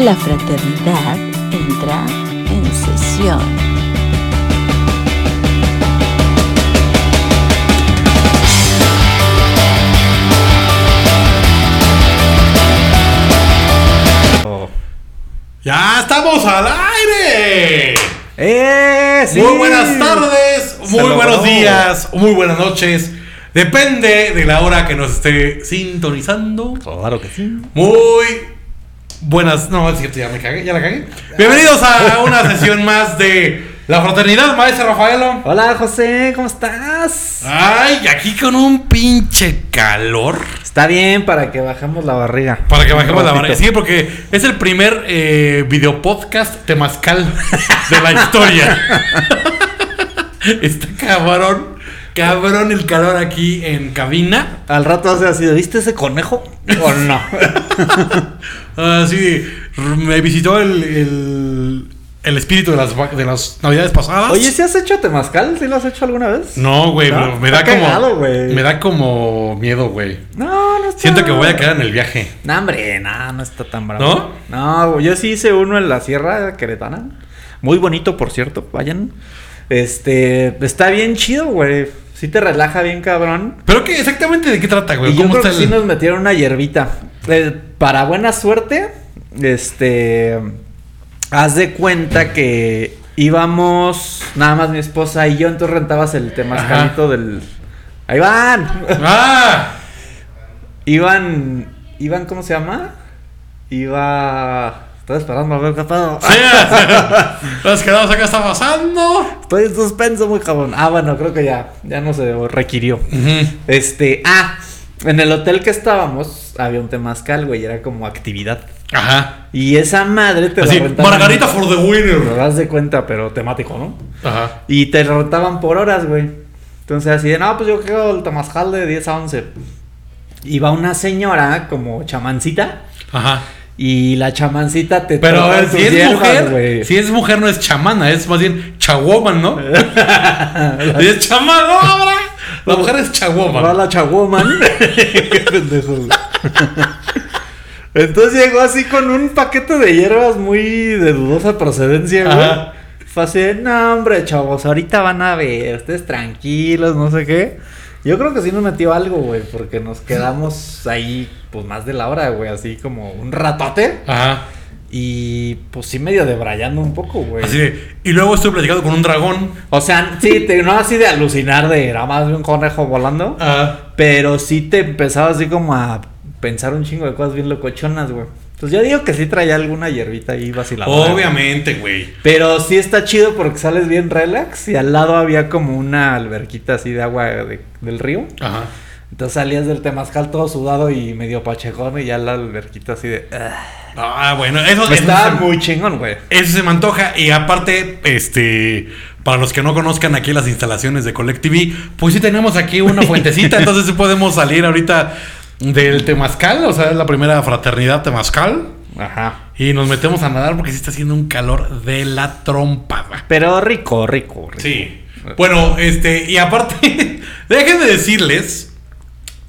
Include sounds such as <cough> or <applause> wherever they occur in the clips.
La fraternidad entra en sesión. ¡Ya estamos al aire! ¡Eh! sí! Muy buenas tardes, muy buenos días, muy buenas noches. Depende de la hora que nos esté sintonizando. Claro que sí. Muy buenas. No, es cierto, ya me cagué, ya la cagué. Bienvenidos a una <laughs> sesión más de La Fraternidad, maestro Rafaelo. Hola, José, ¿cómo estás? Ay, aquí con un pinche calor. Está bien para que bajemos la barriga. Para que bajemos la barra. Sí, porque es el primer eh, video podcast temazcal de la historia. <laughs> Está cabrón. Cabrón el calor aquí en cabina. Al rato hace así, ¿viste ese conejo? ¿O no? <laughs> Así me visitó el, el, el espíritu de las, de las navidades pasadas. Oye, ¿sí has hecho temazcal? ¿Sí lo has hecho alguna vez? No, güey, ¿No? me da como. me da como miedo, güey. No, no está. Siento que voy a quedar en el viaje. No, hombre, no, no está tan bravo. ¿No? No, yo sí hice uno en la Sierra Queretana. Muy bonito, por cierto, vayan. Este, está bien chido, güey. Sí te relaja bien, cabrón. ¿Pero qué exactamente de qué trata, güey? Y yo ¿Cómo creo está que el- sí nos metieron una hierbita. Eh, para buena suerte, este. Haz de cuenta que íbamos, nada más mi esposa y yo, entonces rentabas el temazcalito del. Ahí van. ¡Ah! <laughs> Iban. Iban, ¿cómo se llama? Iba. Estoy esperando a ver qué pedo. Sí, Nos quedamos acá, ¿qué está pasando? Estoy en suspenso muy cabrón. Ah, bueno, creo que ya. Ya no se requirió. Este. Ah. En el hotel que estábamos había un temazcal, güey. Era como actividad. Ajá. Y esa madre te Así, la rentaban. Margarita for the Te winner. das de cuenta, pero temático, ¿no? Ajá. Y te lo rentaban por horas, güey. Entonces así de, no, pues yo quiero el temazcal de 10 a 11. Iba una señora como chamancita. Ajá. Y la chamancita te Pero a ver, si es hierbas, mujer, güey. si es mujer no es chamana, es más bien chawoman, ¿no? <laughs> <laughs> Es chamadora. La mujer es Va chawoman. la chawoman. <laughs> Qué pendejo, güey. Entonces llegó así con un paquete de hierbas muy de dudosa procedencia, güey. Ajá. Fue así, no, hombre, chavos, ahorita van a ver, ustedes tranquilos, no sé qué. Yo creo que sí nos metió algo, güey, porque nos quedamos ahí, pues más de la hora, güey, así como un ratote. Ajá. Y pues sí, medio debrayando un poco, güey. Así de, y luego estoy platicando con un dragón. O sea, sí, te, no así de alucinar de era más de un conejo volando. Ajá. Pero sí te empezaba así como a pensar un chingo de cosas bien locochonas, güey. Pues yo digo que sí traía alguna hierbita ahí vaciladora. güey. Obviamente, güey. Pero sí está chido porque sales bien relax y al lado había como una alberquita así de agua de- del río. Ajá. Entonces salías del temazcal todo sudado y medio pachejón y ya la alberquita así de... "Ah". Ah, bueno, eso, Estaba se- muy chingón, güey. Eso se me antoja. Y aparte, este, para los que no conozcan aquí las instalaciones de Collect TV, pues sí tenemos aquí una <laughs> fuentecita. entonces sí podemos salir ahorita del Temazcal, o sea, es la primera fraternidad Temazcal. Ajá. Y nos metemos a nadar porque sí está haciendo un calor de la trompada. Pero rico, rico, rico. Sí. Bueno, este, y aparte, <laughs> déjenme decirles,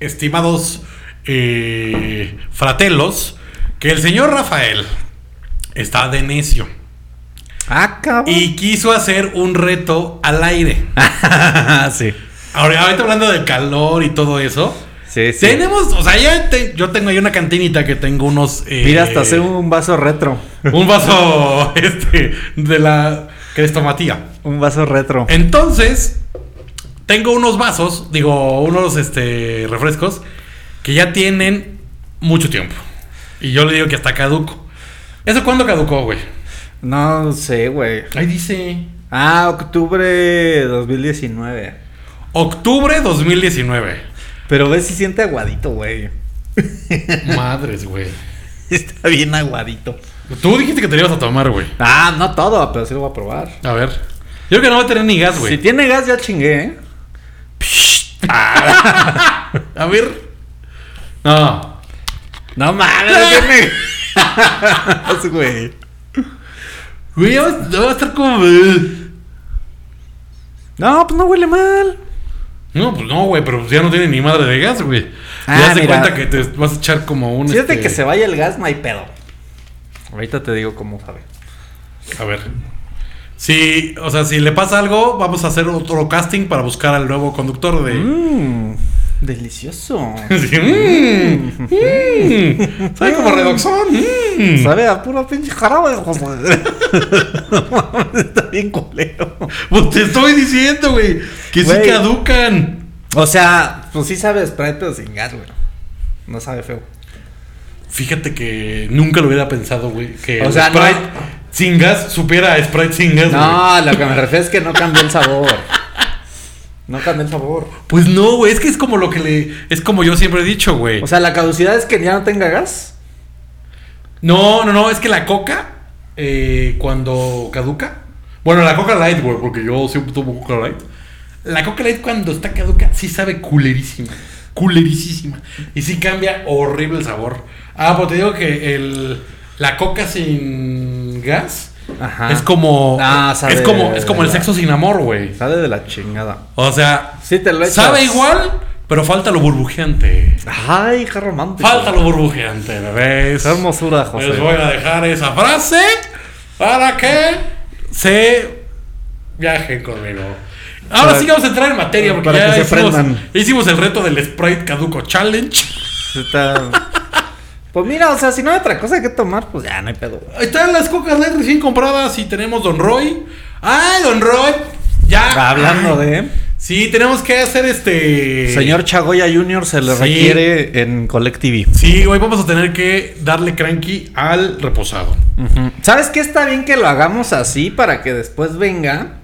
estimados eh, fratelos, que el señor Rafael está de necio. Ah, cabrón. Y quiso hacer un reto al aire. <laughs> sí. Ahora, ahorita hablando del calor y todo eso. Sí, sí. Tenemos, o sea, te- yo tengo ahí una cantinita que tengo unos. eh, Mira, hasta hacer un vaso retro. un vaso <laughs> este, de la crestomatía. Un vaso retro. Entonces, tengo unos vasos, digo, unos este, refrescos que ya tienen mucho tiempo. Y yo le digo que hasta caduco. ¿Eso cuándo caducó, güey? No sé, güey. Ahí dice. Ah, octubre 2019. Octubre 2019. Pero ves si siente aguadito, güey. <laughs> Madres, güey. Está bien aguadito. Tú dijiste que te lo ibas a tomar, güey. Ah, no todo, pero sí lo voy a probar. A ver. Yo creo que no va a tener ni gas, güey. Si tiene gas, ya chingué, ¿eh? <laughs> A ver. No. No mames, <laughs> güey. Güey, ya va, a estar como. No, pues no huele mal. No, pues no, güey, pero ya no tiene ni madre de gas, güey. Ah, ya se cuenta que te vas a echar como un. Si es de este, que se vaya el gas, no hay pedo. Ahorita te digo cómo sabe. A ver. Si, o sea, si le pasa algo, vamos a hacer otro casting para buscar al nuevo conductor de. Mmm, delicioso. <laughs> Sí, mm, mm. Sabe como redoxón. mm. Sabe a puro pinche jarabe, José. <laughs> No mames, Está bien culero. Pues te estoy diciendo, güey, que sí Güey. caducan. O sea, pues sí sabe Sprite, pero sin gas, güey. No sabe feo. Fíjate que nunca lo hubiera pensado, güey. Que O sea, no- Sprite sin gas supiera a Sprite sin gas. No, lo que me refiero es que no cambió el sabor. No cambió el sabor. Pues no, güey. Es que es como lo que le. Es como yo siempre he dicho, güey. O sea, la caducidad es que ya no tenga gas. no, no, no. Es que la coca, eh, cuando caduca. Bueno, la coca light, güey, porque yo siempre tomo coca light. La coca light cuando está caduca sí sabe culerísima. Culerísima. Y sí cambia horrible el sabor. Ah, pues te digo que el, la coca sin gas Ajá. es como. Ah, sabe es como, es como el la- sexo sin amor, güey. Sale de la chingada. O sea, Sí, te lo echas. sabe igual, pero falta lo burbujeante. Ay, qué romántico. Falta lo burbujeante, bebés. Qué hermosura, José. Les voy a dejar esa frase para que se viajen conmigo. Ahora Para- sí vamos a entrar en materia porque para ya que se hicimos, prendan. hicimos el reto del Sprite Caduco Challenge. Está- Pues mira, o sea, si no hay otra cosa que tomar, pues ya no hay pedo. Están las cocas light recién compradas y tenemos Don Roy. ¡Ay, Don Roy! Ya. Hablando de. Sí, tenemos que hacer este. Señor Chagoya Jr. se le Sí. requiere en Collective. Sí, hoy vamos a tener que darle cranky al reposado. ¿Sabes qué está bien que lo hagamos así para que después venga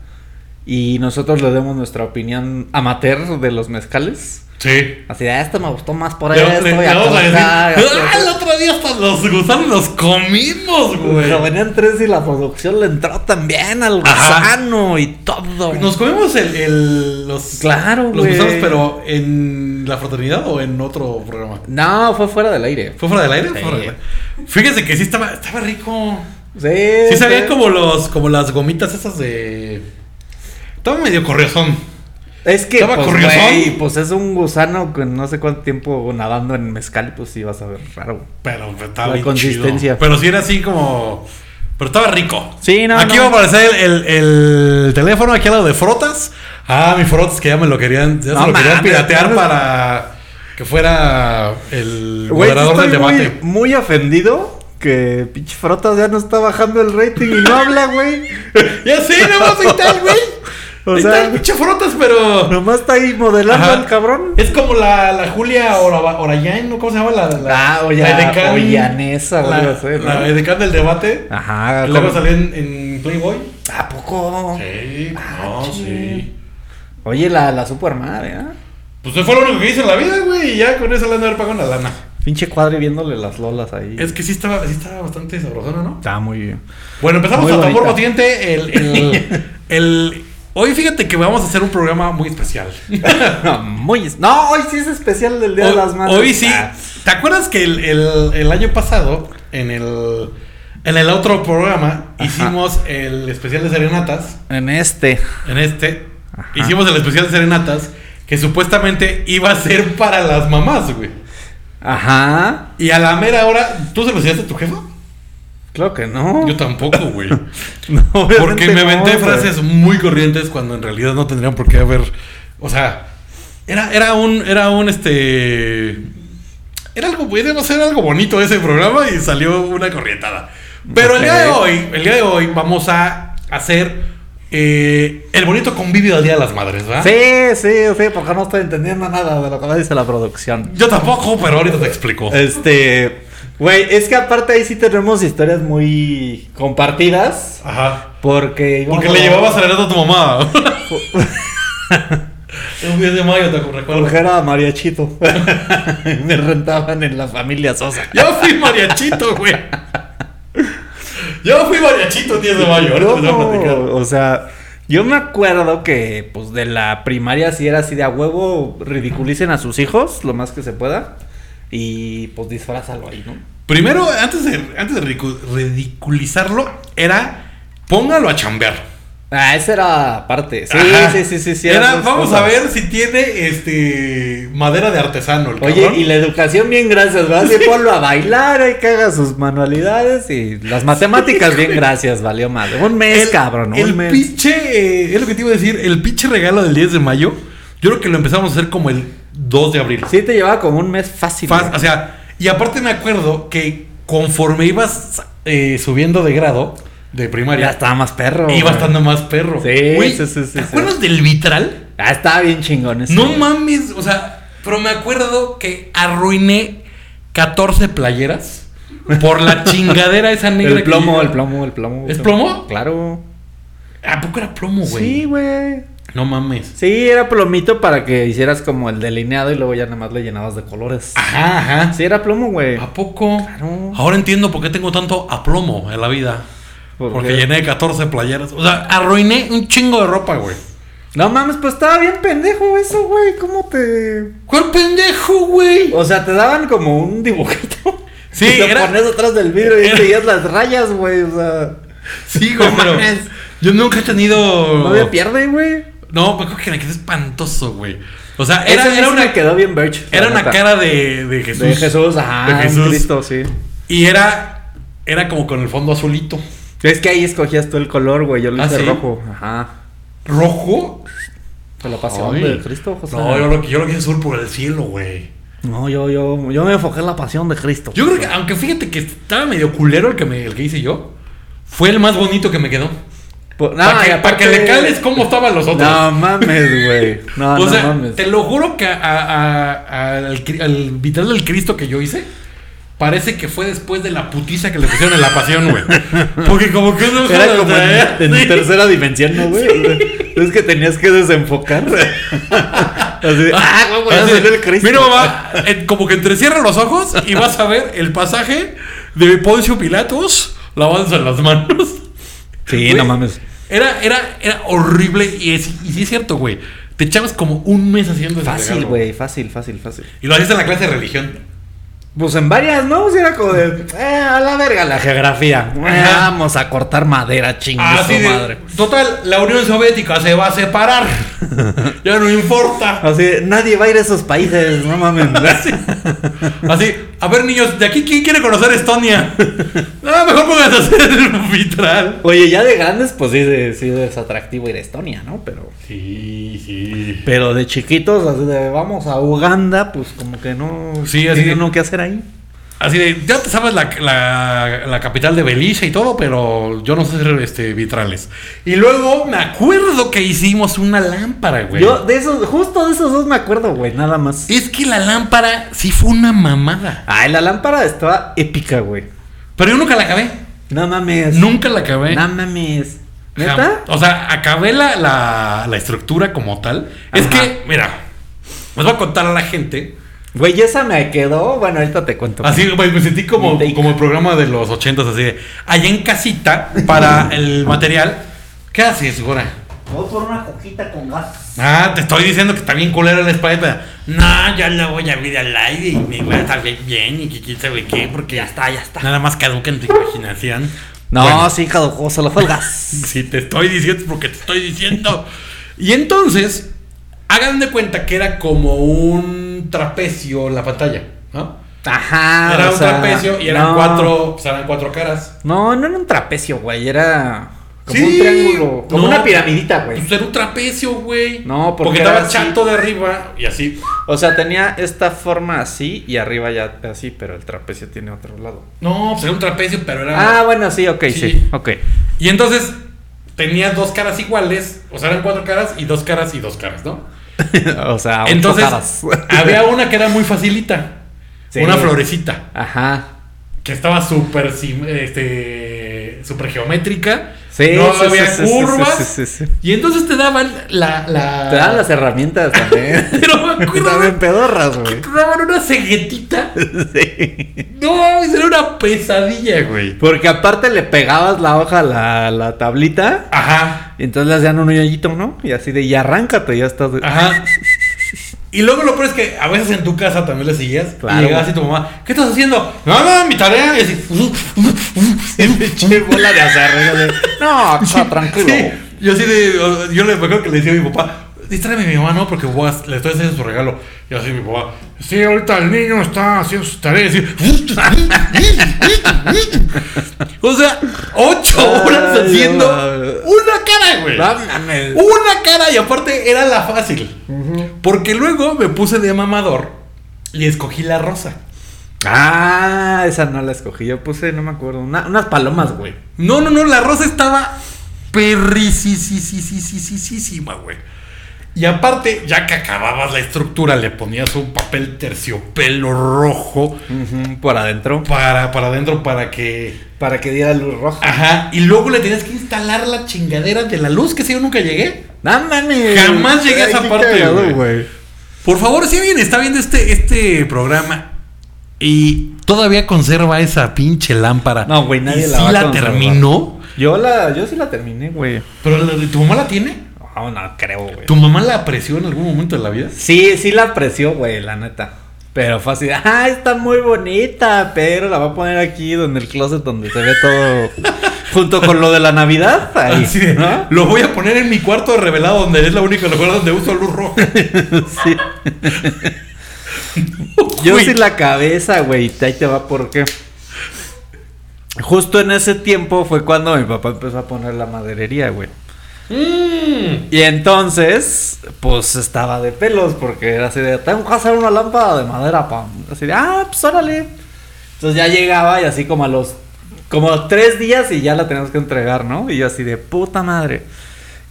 y nosotros le demos nuestra opinión amateur de los mezcales? Sí. Así de, "Ah, esto me gustó más por esto. le- y vamos a decir, acá, "Ah, acá". el otro día hasta los gusanos los comimos, güey. Pero venían tres y la producción le entró también al Ajá. gusano y todo. Nos comimos el, el- los, Claro, los güey. gusanos, pero en la fraternidad o en otro programa. No, fue fuera del aire. ¿Fue fuera del aire? Sí. Fuera del aire. Fíjese que sí estaba, estaba rico. Sí, Sí sabían como los, como las gomitas esas de. Estaba medio corriosón. Es que, ¿Estaba pues, corriosón? güey, pues es un gusano con no sé cuánto tiempo nadando en mezcal, pues sí vas a ver raro. Pero estaba La consistencia. chido. Pero sí era así como. Pero estaba rico. Sí, no, Aquí no. va a aparecer el, el- el teléfono aquí al lado de Frotas. Ah, mi Frotas que ya me lo querían, ya No se lo querían mames, piratear no. para que fuera el Güey, moderador del estoy muy- debate. Muy, ofendido que pinche Frotas ya no está bajando el rating y no habla, güey. <laughs> Ya sé, no más ahí está el güey. <laughs> O Ahí sea- está el pinche Frotas, pero. Nomás está ahí modelando Ajá. al cabrón. Es como la, la Julia Ora- Orayán, ¿no? ¿Cómo se llama? La, la, Ah, la edecán- Oyanesa, o la, ¿no? la edecán del debate. Ajá. que luego salió en, en Playboy. ¿A poco? Sí, Ah, no, sí. Oye, la, la super madre, ¿eh? Pues eso fue lo único que hice en la vida, güey. Y ya con eso le han de haber pagado la lana. Pinche cuadre viéndole las lolas ahí. Es que sí estaba, sí estaba bastante sabrosona, ¿no? Está muy bien. Bueno, empezamos Muy a tambor batiente. El, el, <laughs> el- hoy fíjate que vamos a hacer un programa muy especial. <laughs> muy. No, hoy sí es especial del Día Hoy, de las Madres. hoy sí. Ah, ¿Te acuerdas que el, el- el año pasado, en el, en el otro programa, Ajá. hicimos el especial de serenatas? en este. En este, Ajá. hicimos el especial de serenatas que supuestamente iba a ser para las mamás, güey. Ajá. Y a la mera hora, ¿tú se lo hiciste a tu jefa? Claro que no. Yo tampoco, güey. <laughs> No, Porque me inventé frases muy corrientes cuando en realidad no tendrían por qué haber. O sea, era, era un. Era un este. Era algo. Podríamos hacer algo bonito ese programa y salió una corrientada. Pero el día de hoy, el día de hoy, vamos a hacer eh, el bonito convivio del Día de las Madres, ¿verdad? Sí, sí, sí, porque no estoy entendiendo nada de lo que me dice la producción. Yo tampoco, pero ahorita te explico. Este. Güey, es que aparte ahí sí tenemos historias muy compartidas. Ajá. Porque. Porque a- le llevabas serenata a tu mamá. <laughs> Un 10 de mayo, te recuerdo. Porque era mariachito. <laughs> Me rentaban en la familia Sosa. Yo fui mariachito, güey. Yo fui mariachito el 10 de mayo. A No, o sea, yo me acuerdo que pues de la primaria sí era así de a huevo ridiculicen a sus hijos lo más que se pueda y pues disfrázalo ahí, ¿no? Primero, antes de, antes de ridicu- ridiculizarlo, era póngalo a chambear. Ah, esa era aparte. Sí, Ajá. sí, sí, sí, sí. Era, vamos cosas. a ver si tiene este madera de artesano. El Oye, cabrón. y la educación bien gracias, ¿verdad? Sí, ponlo a bailar, ahí que haga sus manualidades y las matemáticas bien gracias, valió madre. Un mes, el, cabrón, un el mes. pinche, eh, es lo que te iba a decir, el pinche regalo del 10 de mayo, yo creo que lo empezamos a hacer como el 2 de abril. Sí, te llevaba como un mes fácil. O sea, y aparte me acuerdo que conforme ibas eh, subiendo de grado de primaria, ya estaba más perro. iba estando más perro. Sí, Güey, sí, sí, sí, ¿Te sí. acuerdas del vitral? Ah, estaba bien chingón. No mames, o sea, pero me acuerdo que arruiné 14 playeras por la chingadera esa negra. El plomo, el plomo, el plomo. ¿Es plomo? Claro. ¿A poco era plomo, güey? Sí, güey. No mames. Sí, era plomito para que hicieras como el delineado y luego ya nada más le llenabas de colores. Ajá, ajá. Sí, era plomo, güey. ¿A poco? Claro. Ahora entiendo por qué tengo tanto aplomo en la vida. ¿Por Porque qué? llené 14 playeras. O sea, arruiné un chingo de ropa, güey. No mames, pues estaba bien pendejo eso, güey. ¿Cómo te...? ¿Cuál pendejo, güey? O sea, te daban como un dibujito. <laughs> Sí, y te era- ponías atrás del vidrio y seguías las rayas, güey. O sea, Sí, güey, No pero mames. yo nunca he tenido. no había pierde, güey. No, pues creo que me quedé espantoso, güey. O sea, era, Ese era una, me quedó bien birch. era una neta. cara de, de Jesús. De Jesús, ajá. De Jesús. Cristo, sí. Y era, era como con el fondo azulito. Es que ahí escogías tú el color, güey. Yo lo ¿Ah, hice sí? rojo. Ajá. ¿Rojo? Fue la pasión Ay. de Cristo, José. No, yo lo, yo lo quise azul por el cielo, güey. No, yo, yo, yo me enfoqué en la pasión de Cristo. Yo creo que, aunque fíjate que estaba medio culero el que, me, el que hice yo, fue el más bonito que me quedó. No, para, que, aparte- pa' que le cales cómo estaban los otros. No mames, güey. No, <laughs> o no sea, mames. te lo juro que a- a- a- al, cri- al vitral del Cristo que yo hice, parece que fue después de la putiza que le pusieron en la pasión, güey. <laughs> Porque como que no Era como en, ¿eh? en Sí. tercera dimensión, ¿no, güey? <laughs> Es que tenías que desenfocar. Así de, ah, ¿cómo ya Así, el Cristo? Mira, mamá, como que entrecierra los ojos y vas a ver el pasaje de Poncio Pilatos lavándose las manos. Sí, Güey, no mames. Era, era, era horrible y, es, y sí es cierto, güey. Te echabas como un mes haciendo ese Fácil, güey, fácil, fácil, fácil. Y lo hacías en la clase de religión. Pues en varias, ¿no? O sea, era como de, eh, a la verga la geografía. Eh, vamos a cortar madera, chingue Así su de, madre. total, la Unión Soviética se va a separar. <laughs> ya no importa. Así, nadie va a ir a esos países, no mames. <laughs> Así, a ver niños, de aquí quién quiere conocer Estonia. No, <laughs> mejor pónganse a hacer el vitral. Oye, ya de grandes, pues sí, sí es atractivo ir a Estonia, ¿no? Pero, Sí, sí. pero de chiquitos, así de, vamos a Uganda, pues como que no. Sí, así uno que hacer ahí. Así de, ya te sabes la, la- la capital de Belice y todo, pero yo no sé hacer este, vitrales. Y luego me acuerdo que hicimos una lámpara, güey. Yo, de esos, justo de esos dos me acuerdo, güey, nada más. Es que la lámpara sí fue una mamada. Ay, la lámpara estaba épica, güey. Pero yo nunca la acabé. No mames. Nunca la acabé. No mames. ¿Neta? O sea, acabé la, la, la estructura como tal. Es que, mira, les voy a contar a la gente. Güey, esa me quedó. Bueno, ahorita te cuento. Así, güey, me sentí como, como el programa de los ochentas, así de, allá en casita, para <laughs> el material. ¿Qué haces, Gora? Voy por una coquita con gas. Ah, te estoy diciendo que está bien culera la espada. No, ya la voy a abrir al aire y me voy a estar bien, bien y que quién sabe qué, porque ya está, ya está. Nada más caduca en tu imaginación. No, Bueno. sí, caducó, se lo fue el gas. <laughs> Si te estoy diciendo porque te estoy diciendo. Y entonces, hagan de cuenta que era como un trapecio la pantalla, ¿no? Ajá. era o un sea, trapecio y eran no. cuatro, pues eran cuatro caras. No, no era un trapecio, güey. Era como Sí. un triángulo. Como No. una piramidita, güey. Pues era un trapecio, güey. No, porque porque estaba chato de arriba y así. O sea, tenía esta forma así y arriba ya así, pero el trapecio tiene otro lado. No, pues era un trapecio, pero era. Ah, bueno, sí, ok, sí. Sí. Ok. Y entonces tenía dos caras iguales, o sea, eran cuatro caras y dos caras y dos caras, ¿no? <laughs> o sea, Entonces, caras. <laughs> había una que era muy facilita. Sí. Una florecita. Ajá. Que estaba súper este, súper geométrica. Sí, no sí, había sí, curvas. Y entonces te daban la. la... Te dan las herramientas también. <laughs> Pero me acuerdo También pedorras, güey. te daban una ceguetita. <laughs> Sí. No, era una pesadilla, güey. Porque aparte le pegabas la hoja a la, la tablita. Ajá. Y entonces le hacían un hoyito, ¿no? Y así de, y arráncate, ya estás. Ajá. <laughs> Y luego lo peor es que a veces en tu casa también le seguías. Claro. Y llegabas y tu mamá, ¿qué estás haciendo? No, no, mi tarea. Y así. <laughs> Pinche bola de azar, No, está tranquilo. Sí. Yo así de. Yo le me acuerdo que le decía a mi papá. Distráeme a mi mamá, ¿no? Porque voy a- le estoy haciendo su regalo. Y así mi papá. Sí, ahorita el niño está haciendo sus tareas. Y- o sea, ocho Ay, horas haciendo una cara, güey. No. Una cara y aparte era la fácil. Porque luego me puse de mamador y escogí la rosa. Ah, esa no la escogí. Yo puse, no me acuerdo. una- unas palomas, güey. No, no, no, la rosa estaba perricisísima, güey. Y aparte, ya que acababas la estructura, le ponías un papel terciopelo rojo Ujú, Por adentro. para, para adentro para que. Para que diera luz roja. Ajá. Y luego le tenías que instalar la chingadera de la luz, que si yo nunca llegué. No mames. Jamás llegué a esa parte, cagado. Por favor, si alguien está viendo este, este programa y todavía conserva esa pinche lámpara. No, güey, nadie y la sí va a la terminó. Yo la, yo sí la terminé, güey. Pero la de tu mamá la tiene. No, no creo, güey. ¿Tu mamá la apreció en algún momento de la vida? Sí, sí la apreció, güey, la neta. Pero fue así, ah, está muy bonita, pero la voy a poner aquí donde el closet donde se ve todo <laughs> junto con lo de la Navidad. Ahí, Así de, ¿no? Lo voy a poner en mi cuarto revelado, donde es la única lugar donde uso luz roja. <laughs> Sí. Yo sí la cabeza, güey. Ahí te va por qué. Justo en ese tiempo fue cuando mi papá empezó a poner la maderería, güey. Mm. Y entonces, pues estaba de pelos, porque era así de, tengo que hacer una lámpara de madera, pa. Así de, ah, pues órale. Entonces ya llegaba y así como a los, como tres días y ya la teníamos que entregar, ¿no? Y yo así de, puta madre.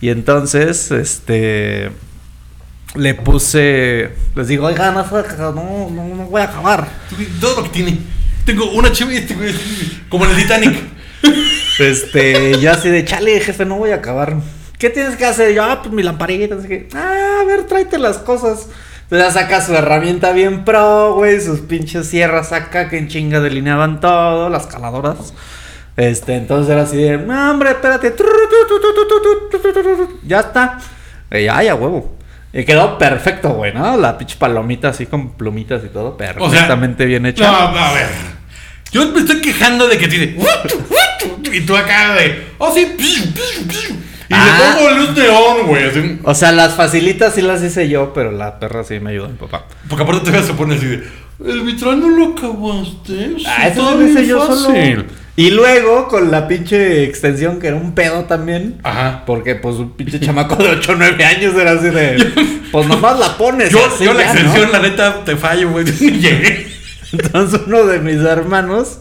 Y entonces, este, le puse, les digo, oigan, no, no, no, no voy a acabar. Todo lo que tiene. Tengo una chévere, este como en el Titanic. <laughs> Este, yo así de, chale, jefe, no voy a acabar. ¿Qué tienes que hacer? Yo, ah, pues mi lamparita, así que, ah, a ver, tráete las cosas. Entonces ya saca su herramienta bien pro, güey, sus pinches sierras acá que en chinga delineaban todo, las caladoras. Este, entonces era así de, no, hombre, espérate. Ya está. Y ya, ya, huevo. Y quedó perfecto, güey, ¿no? La pinche palomita así con plumitas y todo, O sea, perfectamente bien hecha. No, a ver. Yo me estoy quejando de que tiene. Y tú acá de. Oh, sí. Y Ah. le pongo luz neón, güey. así. O sea, las facilitas sí las hice yo, pero la perra sí me ayudó mi papá. Porque aparte todavía se pone así de. El vitral no lo acabaste. Ah, eso lo hice yo fácil". solo. Y luego con la pinche extensión que era un pedo también. Ajá. Porque pues un pinche chamaco de 8 o 9 años era así de... <laughs> Pues nomás la pones. Yo, así yo la extensión, la neta, te fallo, güey. <laughs> Llegué. Entonces uno de mis hermanos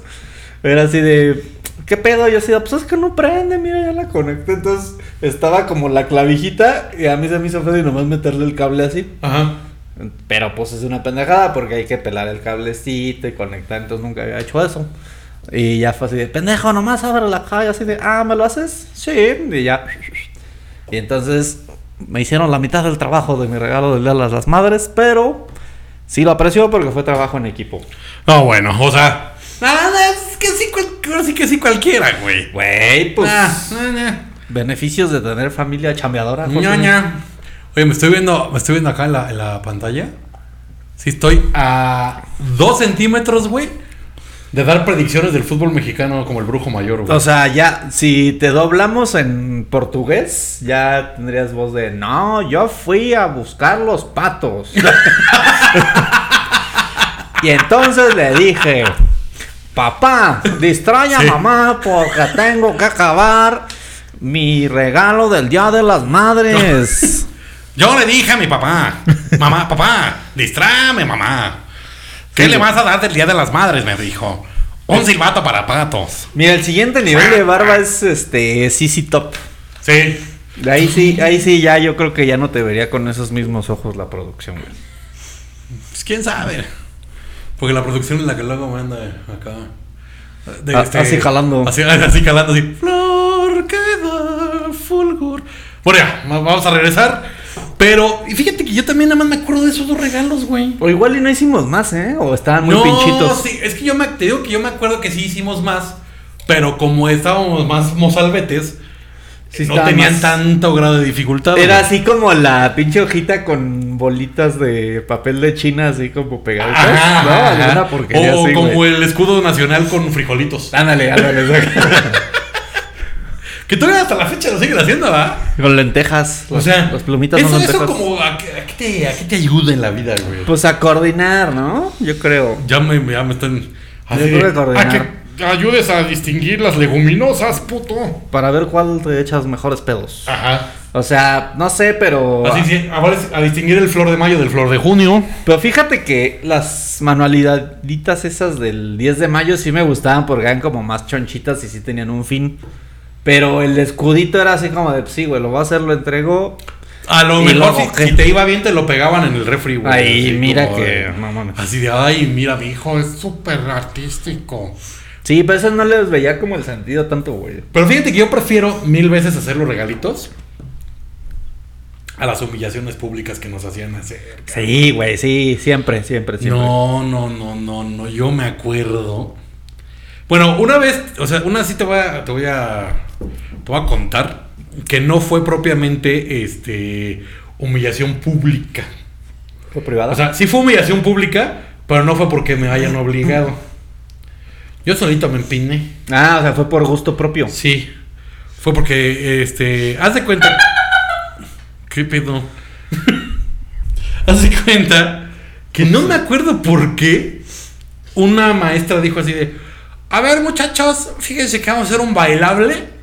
era así de... ¿Qué pedo? Yo así de, pues es que no prende, mira, ya la conecté. Entonces estaba como la clavijita y a mí se me hizo feo y nomás meterle el cable así. Ajá. Pero pues es una pendejada porque hay que pelar el cablecito y conectar, entonces nunca había hecho eso. Y ya fue así de, pendejo, nomás abre la caja y así de, ah, ¿me lo haces? Sí, y ya. Y entonces me hicieron la mitad del trabajo de mi regalo del Día de las Madres, pero sí lo apreció porque fue trabajo en equipo. No, bueno, o sea. Nada, es que sí, cual- ahora sí que sí cualquiera, güey. Güey, pues Ah, nah, nah. Beneficios de tener familia chambeadora. Ñoña. Oye, me estoy viendo, me estoy viendo acá en la, en la pantalla. Sí, estoy a dos centímetros, güey, de dar predicciones del fútbol mexicano como el brujo mayor, güey. O sea, ya, si te doblamos en portugués, ya tendrías voz de, no, yo fui a buscar los patos. <laughs> y entonces le dije, papá, distrae a Sí. mamá porque tengo que acabar mi regalo del Día de las Madres. <laughs> Yo le dije a mi papá, mamá, papá, distráeme, mamá. ¿Qué Sí, le vas a dar del Día de las Madres? Me dijo. Un silbato para patos. Mira, el siguiente nivel de barba es este CC Top. Sí. Ahí sí, ahí sí ya yo creo que ya no te vería con esos mismos ojos la producción, güey. Pues quién sabe. Porque la producción es la que luego me anda acá. de A- así jalando. Así, <laughs> así jalando, así. Bueno, ya, va- vamos a regresar. Pero, y fíjate que yo también nada más me acuerdo de esos dos regalos, güey. O igual y no hicimos más, ¿eh? O estaban muy no, pinchitos. sí, es que yo me, te digo que yo me acuerdo que sí hicimos más. Pero como estábamos más mozalbetes, Sí no tenían más- tanto grado de dificultad. Era güey. así como la pinche hojita con bolitas de papel de China, así como pegaditas. Ajá, ¿no? ajá, O así, como güey. el escudo nacional con frijolitos. Ándale, ándale. <laughs> Que todavía hasta la fecha lo siguen haciendo, ¿verdad? Con lentejas. O sea, las plumitas eso, son eso lentejas. como a, qué- a qué te, a qué te ayuda en la vida, güey. Pues a coordinar, ¿no? Yo creo. ya, me, ya me están... así Yo creo de, que coordinar. "A que ayudes a distinguir las leguminosas, puto. Para ver cuál te echas mejores pedos. Ajá. O sea, no sé, pero. Así sí, es a distinguir el flor de mayo del flor de junio. Pero fíjate que las manualidaditas esas del 10 de mayo sí me gustaban porque eran como más chonchitas y sí tenían un fin. Pero el escudito era así como de, sí, güey, lo voy a hacer, lo entrego. A lo Y mejor si, te iba <laughs> bien te lo pegaban en el refri, güey. Ahí, mira como que- de- no mames. Así de, ay, mira, mi hijo es súper artístico. Sí, pero eso no les veía como el sentido tanto, güey. Pero fíjate que yo prefiero mil veces hacer los regalitos a las humillaciones públicas que nos hacían hacer. Sí, güey, sí, siempre, siempre, siempre. No, no, no, no, no, yo me acuerdo. Bueno, una vez, o sea, una sí te voy a, te voy a, te voy a contar que no fue propiamente, este, humillación pública. ¿Fue privada? O sea, sí fue humillación pública, pero no fue porque me hayan obligado. Yo solito me empiné. ah, o sea, fue por gusto propio. Sí. Fue porque, este, haz de cuenta. ¿Qué pedo? <laughs> haz de cuenta que no me acuerdo por qué una maestra dijo así de, a ver muchachos, fíjense que vamos a hacer un bailable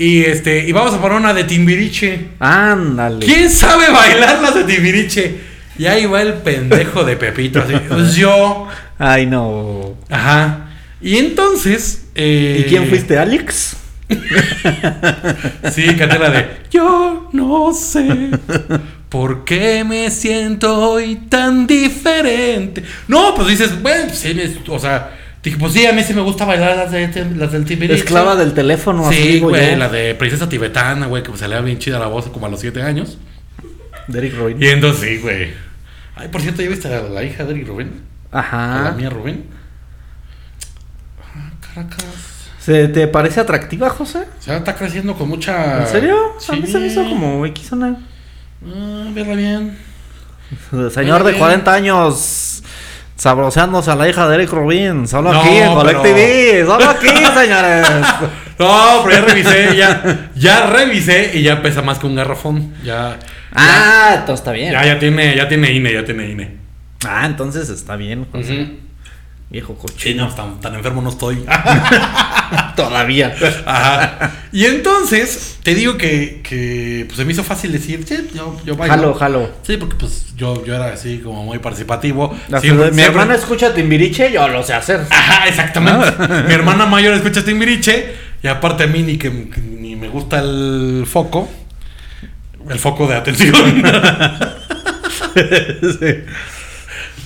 y este, y vamos a poner una de Timbiriche. Ándale. ¿Quién sabe bailar las de Timbiriche? Y ahí va el pendejo de Pepito, así, pues yo. Ay, no. Ajá. Y entonces. eh, ¿Y quién fuiste, Alex? <laughs> Sí, canté la de Yo no sé por qué me siento hoy tan diferente. No, pues dices, bueno, pues, sí, o sea, dije, pues sí, a mí sí me gusta bailar las, de, las del Timbiriche. Esclava del teléfono, así Sí, digo güey, la de princesa tibetana, güey, que me salía bien chida la voz como a los 7 años. De Eric Rubin. Y entonces, sí, güey. Ay, por cierto, ¿ya viste a la, hija de Eric Rubén? A la Ajá. mía Rubén. Ah, Caracas. ¿Se te parece atractiva, José? O sea, está creciendo con mucha. ¿En serio? A mí se me hizo como X una. Ah, verla bien. Señor de bien. 40 años. Sabroseándose a la hija de Eric Rubin. Solo No, aquí en Collect pero- TV. Solo aquí, <laughs> señores. No, pero ya revisé, ya, ya revisé y ya pesa más que un garrafón. Ya, ah, entonces está bien. ya, ya tiene, ya tiene INE, ya tiene INE. Ah, entonces está bien, José. Viejo coche. Sí, no, tan, tan enfermo no estoy. <laughs> Todavía. Ajá. Y entonces, te digo que, que pues, se me hizo fácil decir, sí, yo, yo bailo. Jalo, jalo. Sí, porque pues yo, yo era así como muy participativo. La Siempre- mi siempre- hermana escucha Timbiriche, yo lo sé hacer. Ajá, exactamente. <laughs> Mi hermana mayor escucha Timbiriche y aparte a mí ni que, ni me gusta el foco. El foco de atención. <laughs>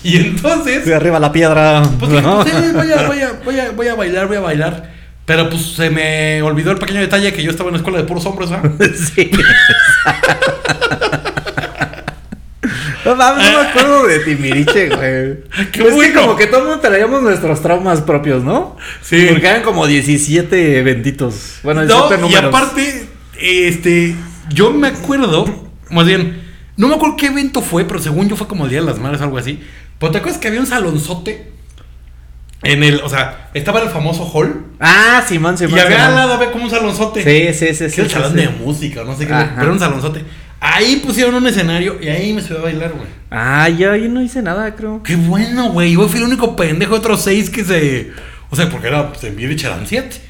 <laughs> Y entonces, De arriba la piedra. pues dije, ¿no? pues, sí, voy, a, voy, a, <laughs> voy, a, voy a bailar, voy a bailar. Pero pues se me olvidó el pequeño detalle que yo estaba en una escuela de puros hombres, ¿verdad? <laughs> Sí. No mames, no me acuerdo de Timbiriche, güey. Qué es que bueno. como que todo el mundo traíamos nuestros traumas propios, ¿no? Sí. Porque eran como 17 benditos. Bueno, No, 17 y números. aparte, este, yo me acuerdo, más bien, no me acuerdo qué evento fue, pero según yo fue como el Día de las Madres algo así. Pero te acuerdas que había un salonzote en el, o sea, estaba el famoso hall Ah, Simón, Simón. y había Simón. al lado había como un salonzote. Sí, sí, sí, Que sí. el sí, salón sí. de música, no sé qué, Ajá. pero era un salonzote. Ahí pusieron un escenario y ahí me subí a bailar, güey. Ah, yo, yo no hice nada, creo. Qué bueno, güey. Yo fui el único pendejo de otros seis que se. O sea, porque era, pues en Viedich eran siete.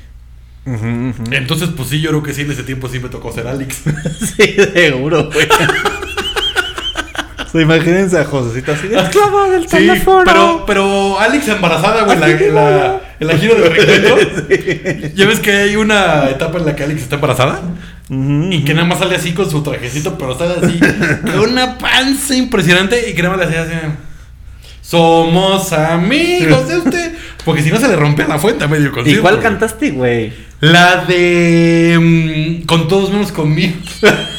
Entonces, pues sí, yo creo que sí, en ese tiempo sí me tocó ser Alex. <laughs> Sí, seguro, güey. <laughs> Se <laughs> imagínense a Josecita así de esclava del Sí, teléfono. pero, pero Alex embarazada, güey, en la, en la, <laughs> en la gira de reencuentro. Ya ves que hay una etapa en la que Alex está embarazada y que nada más sale así con su trajecito, pero está así, con una panza impresionante y que nada más le hacía así. Somos amigos de usted. Porque si no se le rompe la fuente a medio ¿Y concierto. cuál güey. cantaste, güey? La de. mm, con todos menos conmigo. <laughs>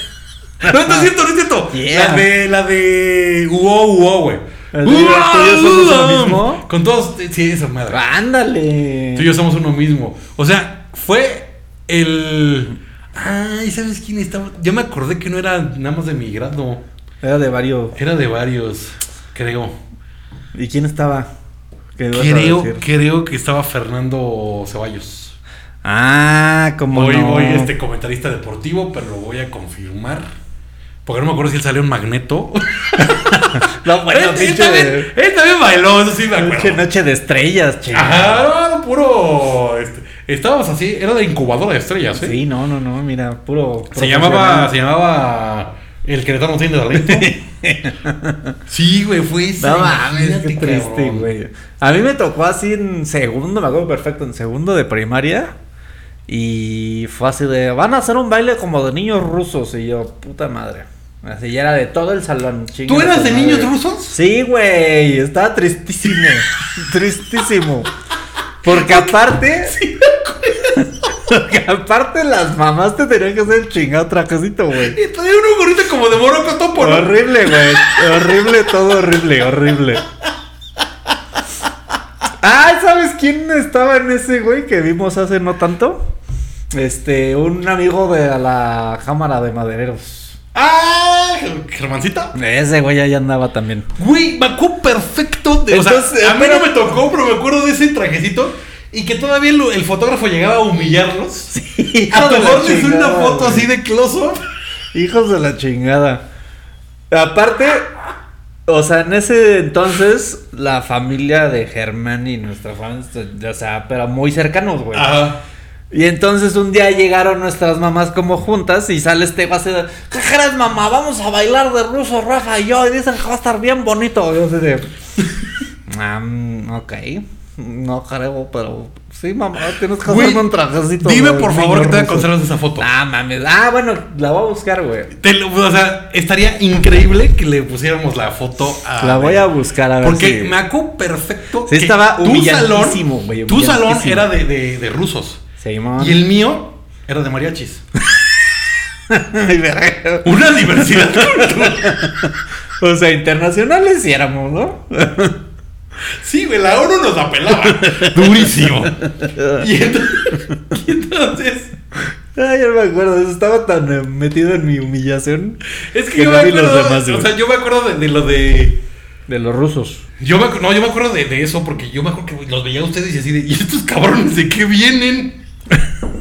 <laughs> no, no es cierto, no es cierto. Yeah. La de. La de. Uo, uo, güey. ¿El de tú y yo somos lo mismo? Con todos. Sí, esa madre. Ándale. Tú y yo somos uno mismo. O sea, fue el. Ay, ¿sabes quién estaba? Yo me acordé que no era nada más de mi grado. Era de varios. Era de varios, creo. ¿Y quién estaba? ¿Qué ibas a Creo, creo que estaba Fernando Ceballos. Ah, como Hoy no. voy este comentarista deportivo, pero lo voy a confirmar. Porque no me acuerdo si él salió en Magneto. <laughs> No, bueno, él, él él también bailó, eso sí me pinche acuerdo. noche de estrellas, chico. Ajá, no, puro. este, estábamos así, era de incubadora de estrellas, ¿eh? Sí, no, no, no, mira, puro. Se llamaba, se llamaba El Querétaro tiene talento. <laughs> sí, güey, fue ese. No mames, qué triste, güey. A mí me tocó así en segundo, me acuerdo perfecto, en segundo de primaria. Y fue así de, van a hacer un baile como de niños rusos. Y yo, puta madre. Así ya era de todo el salón. ¿Tú eras de niños rusos? Sí, güey, estaba tristísimo. <laughs> tristísimo. Porque aparte. <laughs> Porque aparte las mamás te tenían que hacer el chingado trajecito, güey. Y traía un gorrito como de moroco topo, ¿no? Horrible, güey. Horrible, todo horrible, horrible. Ah, ¿sabes quién estaba en ese, güey, que vimos hace no tanto? Este, un amigo de la cámara de madereros. ¡Ah! Germancita. Ese güey ahí andaba también. Güey, me acuerdo perfecto de. o Entonces, sea, a mí pero- no me tocó, pero me acuerdo de ese trajecito. Y que todavía el, el fotógrafo llegaba a humillarlos. <laughs> A de la tomarles una foto güey. así de close-up. Hijos de la chingada. Aparte, o sea, en ese entonces, la familia de Germán y nuestra familia, o sea, pero muy cercanos, güey. Ajá. Y entonces un día llegaron nuestras mamás como juntas y sale este a ser, ¿qué crees mamá? Vamos a bailar de ruso, Rafa y yo, y dicen que va a estar bien bonito. Y yo así de, <laughs> "Ah, mm, ok, no creo, pero sí mamá, tienes que hacerme un trajecito. Dime de por favor que te ruso". conservas esa foto. Ah, mames, ah, bueno, la voy a buscar, güey. Te o sea, estaría increíble que le pusiéramos la foto a. La voy a buscar a ver Porque si- me acuerdo perfecto. Sí, que estaba tu salón, güey, Tu salón era de, de, de rusos. Simón. Y el mío era de mariachis. <laughs> Una diversidad. o sea, internacionales sí éramos, ¿no? sí, güey, la ONU nos apelaba. Durísimo. Y entonces. y entonces Ay, yo no me acuerdo, estaba tan eh, metido en mi humillación es que, Que yo no me acuerdo. demás, o sea, yo me acuerdo de, de lo de. de los rusos. Yo me, no, yo me acuerdo de, de eso porque yo me acuerdo que los veía a ustedes y así de, ¿y estos cabrones de qué vienen?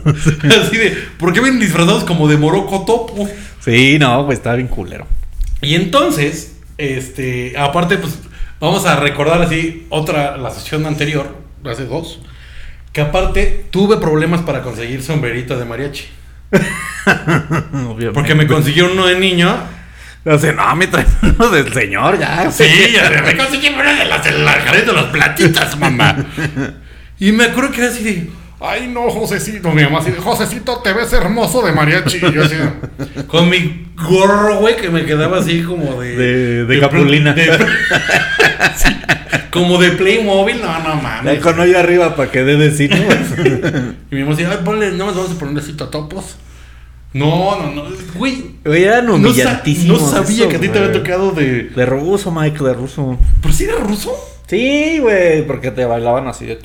<laughs> así de, ¿por qué vienen disfrazados como de moroco topo? Sí, no, pues estaba bien culero. Y entonces, este, aparte, pues, vamos a recordar así otra, la sesión anterior, hace dos, que aparte tuve problemas para conseguir sombrerito de mariachi. <laughs> Obviamente. Porque me consiguió uno de niño. O sea, no, me traen <laughs> uno del señor, ya. Sí, ya me conseguí uno de las, de las, de las platitas, mamá. Y me acuerdo que era así de, ay no, Josecito, mi mamá así de, Josecito, te ves hermoso de mariachi. Y yo así, <laughs> con mi gorro, güey, que me quedaba así como de... De- de Capulina. de- <laughs> sí, como de Playmobil, no, no mames. Con hoyo arriba para que dé de sí, ¿no? <laughs> Y mi mamá decía, ay, ponle, no más vamos a ponerle así totopos. No, no, no, güey. Güey, eran No, sa- humillantísimos. no sabía que a ti te había tocado de... De ruso, Mike, de ruso. ¿Pero si era ruso? Sí, güey, porque te bailaban así de.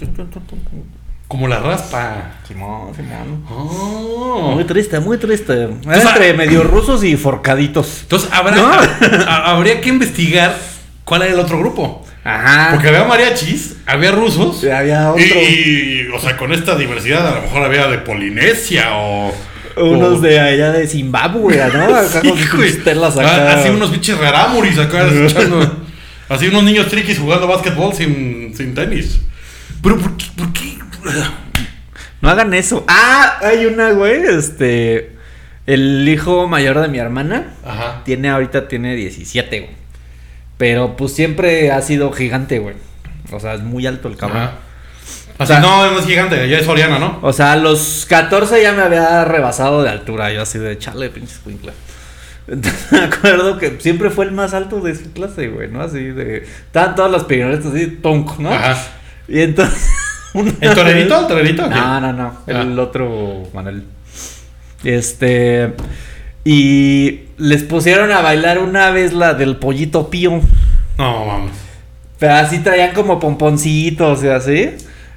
Como la raspa. Simón, Simón. Oh. Muy triste, muy triste. Entonces, entre medio rusos y forcaditos. Entonces, habrá, No. <laughs> ha- habría que investigar cuál era el otro grupo. Ajá. Porque había mariachis, había rusos. Y había otro. y, o sea, con esta diversidad, a lo mejor había de Polinesia o. Unos o- de allá de Zimbabue, ¿no? <laughs> Acá con Sí, Ah, acá. Así unos pinches raramuris acá echando. <laughs> Así unos niños triquis jugando básquetbol sin, sin tenis. Pero ¿por qué? ¿Por qué? No hagan eso. Ah, hay una, güey, este... El hijo mayor de mi hermana Ajá. tiene ahorita tiene 17, güey. Pero pues siempre ha sido gigante, güey. O sea, es muy alto el cabrón. Ajá. O sea- no, no es gigante, ya es Oriana, ¿no? O sea, a los 14 ya me había rebasado de altura. Yo así de chale, pinche escuincla. <laughs> Me acuerdo que siempre fue el más alto de su clase, güey, ¿no? Así de. Estaban todas las pioneras así, tonk, ¿no? Ajá. Y entonces. <laughs> ¿El torerito? ¿El torerito? o? No, no, no. El Ah. otro Manuel. Este. Y les pusieron a bailar una vez la del pollito pío. No, mames. Pero así traían como pomponcitos y así.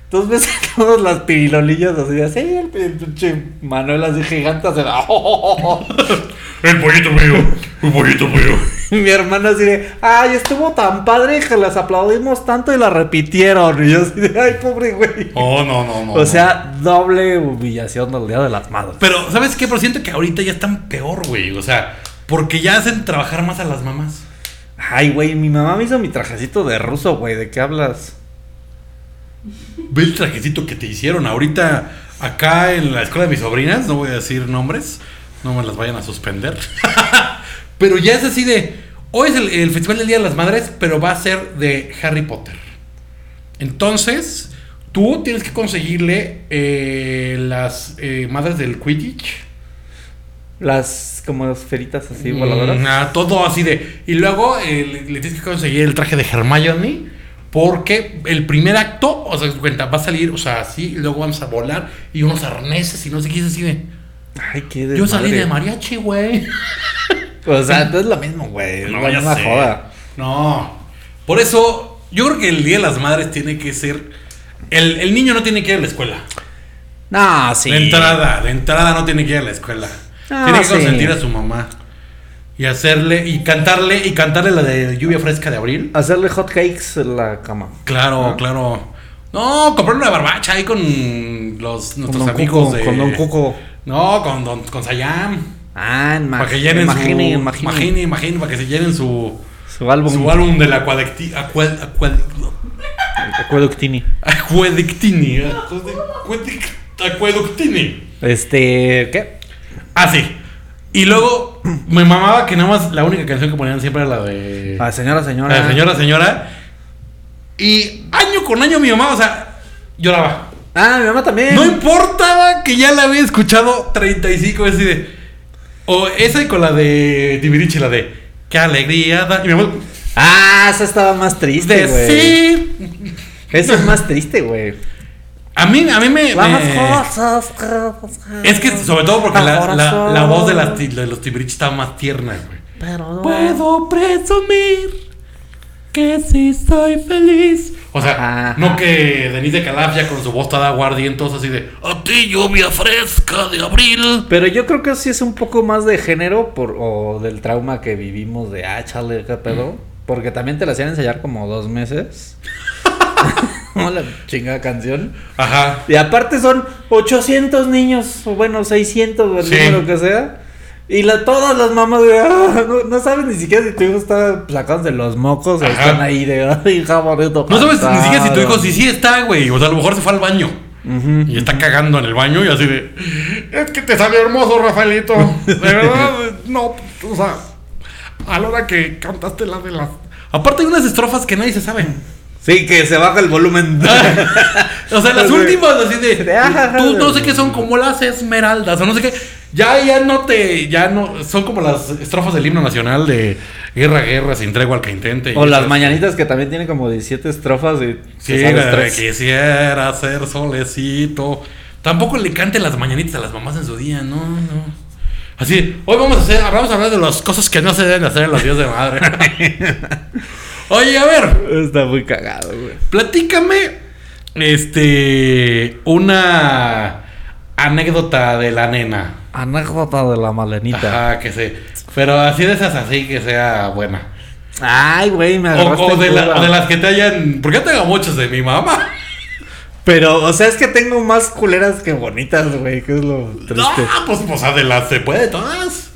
Entonces ves a todas las pirilolillas así, así, el pinche Manuel así gigante, así, <laughs> El pollito mío, el pollito mío. Y <laughs> mi hermana así de, ay, estuvo tan padre que las aplaudimos tanto y la repitieron. Y yo así de, ay, pobre güey. Oh, no, no, no. O sea, doble humillación del Día de las Madres. Pero, ¿sabes qué? Pero siento que ahorita ya están peor, güey. O sea, porque ya hacen trabajar más a las mamás. Ay, güey, mi mamá me hizo mi trajecito de ruso, güey. ¿De qué hablas? Ve el trajecito que te hicieron. Ahorita, acá en la escuela de mis sobrinas, no voy a decir nombres, no me las vayan a suspender. <laughs> pero ya es así de. Hoy es el, el Festival del Día de las Madres, pero va a ser de Harry Potter. Entonces, tú tienes que conseguirle eh, las eh, madres del Quidditch. Las como esferitas así Mm, voladoras. ah, todo así de. Y luego eh, le, le tienes que conseguir el traje de Hermione. Porque el primer acto, o sea, cuenta, va a salir, o sea, así, y luego vamos a volar y unos arneses y no sé qué es así de. Ay, qué Yo salí de mariachi, güey. O sea, no es lo mismo, güey. No, es una joda. No. Por eso, yo creo que el Día de las Madres tiene que ser. El, el niño no tiene que ir a la escuela. No, sí. De entrada, de entrada no tiene que ir a la escuela. Tiene que sí. consentir a su mamá. Y hacerle, y cantarle, y cantarle la de lluvia fresca de abril. Hacerle hot cakes en la cama. Claro, claro. No, comprar una barbacha ahí con los nuestros Con amigos Cuco, de. con Don Cuco. No, con Don, con Sayam. Ah, Para que llenen imagine, su. imagine, Imagine, imagine, para que se llenen su. Su álbum. Su álbum. Acuad, acuad, Acueductini. acuadectini. acuadec- Acueductini. Este, ¿qué? Ah, sí. Y luego me mamaba que nada más la única canción que ponían siempre era la de. Ah, señora, señora. La de señora, señora. Y año con año mi mamá, o sea, lloraba. Ah, mi mamá también. No importaba que ya la había escuchado 35 veces y de. O esa y con la de Tibirichi, la de. Qué alegría da. Y mi. Ah, esa estaba más triste, güey. sí. Esa es más triste, güey. A mí, a mí me. Vamos, me- cosas. es que sobre todo porque la, la, voz de, las ti- de los Tibirichi estaba más tierna, güey. Pero no. Puedo presumir que sí soy feliz. O sea, Ajá. no que Denise de Calafia con su voz toda aguardientosa así de A ti lluvia fresca de abril. Pero yo creo que sí es un poco más de género por, o del trauma que vivimos de, ah, chale, qué pedo. Porque también te la hacían ensayar como dos meses. <laughs> La chingada canción. Ajá. Y aparte son 800 niños, o bueno, 600, o el Sí. número que sea. Y la, todas las mamás de, "Ah", no, no sabes ni siquiera si tu hijo está sacándose los mocos o Ajá. están ahí de, ay, hija bonito. No sabes ni siquiera si tu hijo cantado". sí sí está, güey. O sea, a lo mejor se fue al baño. Y está cagando en el baño y así de. Es que te salió hermoso, Rafaelito. De <laughs> verdad, no. O sea, a la hora que cantaste la de las. Aparte hay unas estrofas que nadie se sabe. Sí, que se baja el volumen. <laughs> O sea, las <laughs> últimas así de. De, ah, Tú no sé qué son como las esmeraldas o no sé qué. Ya, ya no te. Ya no. Son como las estrofas del himno nacional de Guerra, guerra, sin tregua al que intente. o las esas- mañanitas que también tienen como 17 estrofas y Sí, quisiera ser solecito. Tampoco le cante las mañanitas a las mamás en su día, no, no. Así, hoy vamos a hacer, vamos a hablar de las cosas que no se deben hacer en los días de madre. <laughs> Oye, a ver, Está muy cagado, güey. platícame, este, una anécdota de la nena. Anécdota de la malenita. Ajá, que se, pero así de esas así que sea buena. Ay, güey, me agarraste o de la- de las que te hayan, porque yo tengo muchas de mi mamá. Pero, o sea, es que tengo más culeras que bonitas, güey, que es lo triste. No, pues, pues de las se puede todas.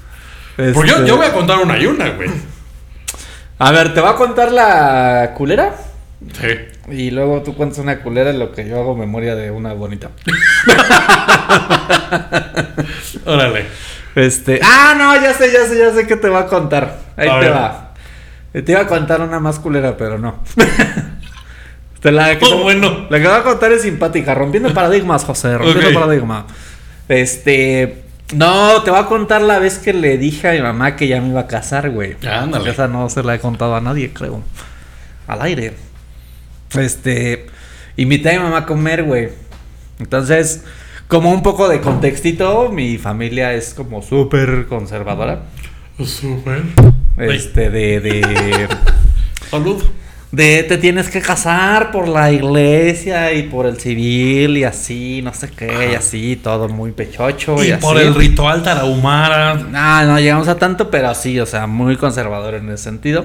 Este, Porque yo, yo voy a contar una y una, güey. A ver, te voy a contar la culera. Sí. Y luego tú cuentas una culera en lo que yo hago memoria de una bonita. <laughs> Órale. Este. Ah, no, ya sé, ya sé, ya sé qué te va a contar. Ahí A te ver. va. Te iba a contar una más culera, pero no. <laughs> Te la, que Oh, te- bueno. la que voy a contar es simpática. Rompiendo paradigmas, José. <laughs> Rompiendo Ok. paradigmas. Este. No, te voy a contar la vez que le dije a mi mamá que ya me iba a casar, güey. Ándale. Esa no se la he contado a nadie, creo. Al aire. Este. Invité a mi mamá a comer, güey. Entonces, como un poco de contextito, mi familia es como súper conservadora. Súper. Este, de, de. <laughs> Salud. de te tienes que casar por la iglesia y por el civil y así, no sé qué, y así, todo muy pechocho y, Y por así. el ritual tarahumara. No, no llegamos a tanto, pero sí, o sea, muy conservador en ese sentido.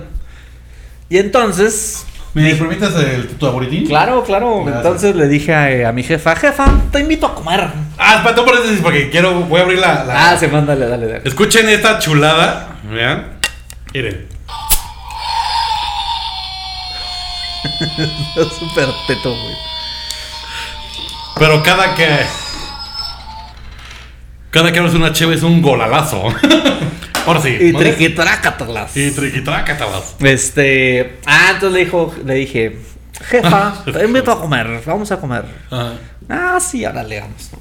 Y entonces, ¿Me permites el, tu aboritín? claro, claro, Gracias. entonces le dije a, a mi jefa, jefa, te invito a comer. Ah, espérate un paréntesis porque quiero, voy a abrir la... la- Ah, se mándale, dale, dale. Escuchen esta chulada. Vean. Miren. <laughs> Es súper teto, güey. Pero cada que... Cada que abres una cheve es un golalazo. <laughs> Ahora sí. Y ¿no? triquitrácatelas. Y triquitrácatalas. Este. Ah, entonces le dijo, le dije, <laughs> jefa, te invito a comer, vamos a comer. Ajá. Ah, sí, ahora le vamos.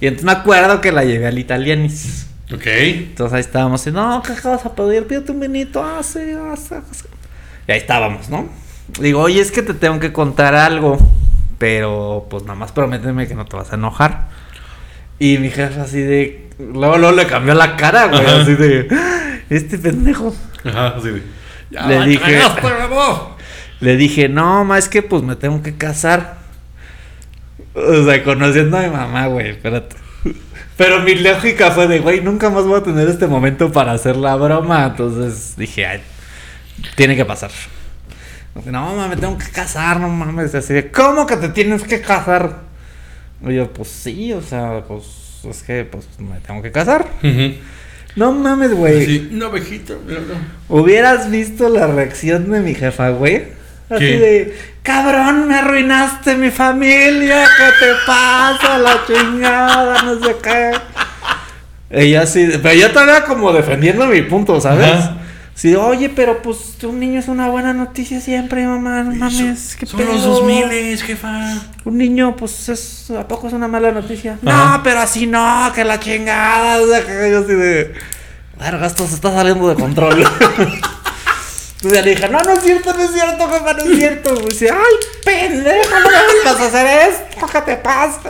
Y entonces me acuerdo que la llevé al Italianis. Ok. Entonces ahí estábamos y no, ¿qué vas a pedir? Pídete un vinito, ah, sí, ah, sí, ah, sí". Y ahí estábamos, ¿no? Digo, oye, es que te tengo que contar algo, pero pues nada más prométeme que no te vas a enojar. Y mi jefa así de... Luego, luego le cambió la cara, güey, Ajá. así de... "Ah, Este pendejo. Ajá, así de. Ya, Le dije- cagaste. Le dije, no, ma, es que pues me tengo que casar. O sea, conociendo a mi mamá, güey, espérate. Pero mi lógica fue de, güey, nunca más voy a tener este momento para hacer la broma. Entonces dije, ay, tiene que pasar. No, ma, me tengo que casar, no mames. Así de, ¿cómo que te tienes que casar? Y yo, pues sí, o sea, pues es que pues me tengo que casar. No mames, güey. Sí, una ovejita. mira. Hubieras visto la reacción de mi jefa, güey. Así ¿Qué? de, cabrón, me arruinaste mi familia, ¿qué te pasa? La chingada, no sé qué. Ella así, pero yo todavía como defendiendo mi punto, ¿sabes? Ajá. Sí, oye, pero pues un niño es una buena noticia siempre, mamá, no mames, qué Son pedo. los 2000, jefa. Un niño, pues es, ¿a poco es una mala noticia? Ajá. No, pero así no, que la chingada. o sea, que yo así de. Verga, esto se está saliendo de control. <laughs> Entonces ya le dije, no, no es cierto, no es cierto, jefa, no es cierto. Y dice, ay, pendejo, no vas a hacer esto, ¿qué te pasa?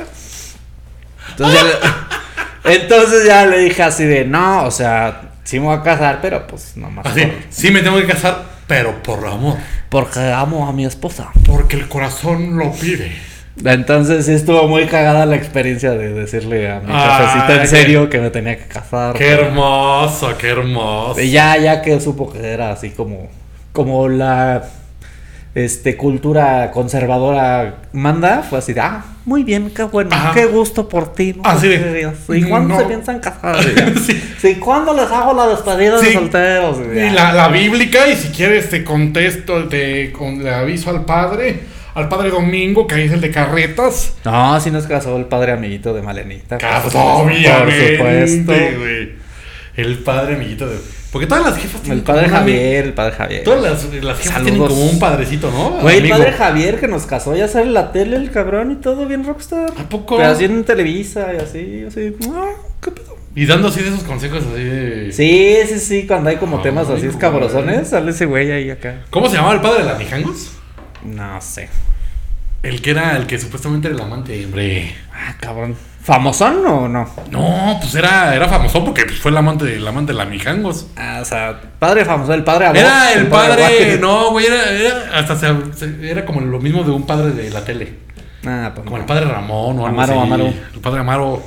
Entonces le, <laughs> entonces ya le dije así de, no, o sea, sí me voy a casar, pero pues nomás. Así, por- sí me tengo que casar, pero por amor. porque amo a mi esposa. Porque el corazón lo pide. Entonces sí estuvo muy cagada la experiencia de decirle a mi jefecita en serio que me tenía que casar. Qué hermoso, qué hermoso. Y ya, ya que supo que era así como, como la este cultura conservadora manda, fue así de, ah, muy bien, qué bueno, Ajá. qué gusto por ti. no Así sé de, qué". ¿Y cuándo no. se piensan casar? <laughs> Sí. Sí, ¿cuándo les hago la despedida de solteros? Y la, la bíblica, y si quieres te contesto, te con, le aviso al padre, al padre Domingo, que ahí es el de carretas. No, si nos casó el padre amiguito de Malenita. supuesto, Obviamente, Por supuesto. El padre amiguito de. Porque todas las jefas tienen El padre como Javier, el padre Javier. Todas las, las jefas tienen como un padrecito, ¿no? Güey, el padre Javier que nos casó, ya sale en la tele el cabrón y todo bien rockstar. ¿A poco? Pero así en Televisa y así, así. ah, ¿Qué pedo? Y dando así de esos consejos así de. Sí, sí, sí, cuando hay como temas así escabrosones, sale ese güey ahí acá. ¿Cómo se llamaba el padre de las Mijangos? No sé. El que era el que supuestamente era el amante, hombre. Ah, cabrón. ¿Famosón o no? No, pues era, era famoso porque pues, fue el amante, el amante de las Mijangos. Ah, o sea, padre famoso, el padre Abbott, Era el padre, no, güey, era, era hasta se, se- era como lo mismo de un padre de la tele. Ah, pues Como no. el padre Ramón o algo Amaro, así. Amaro. El padre Amaro.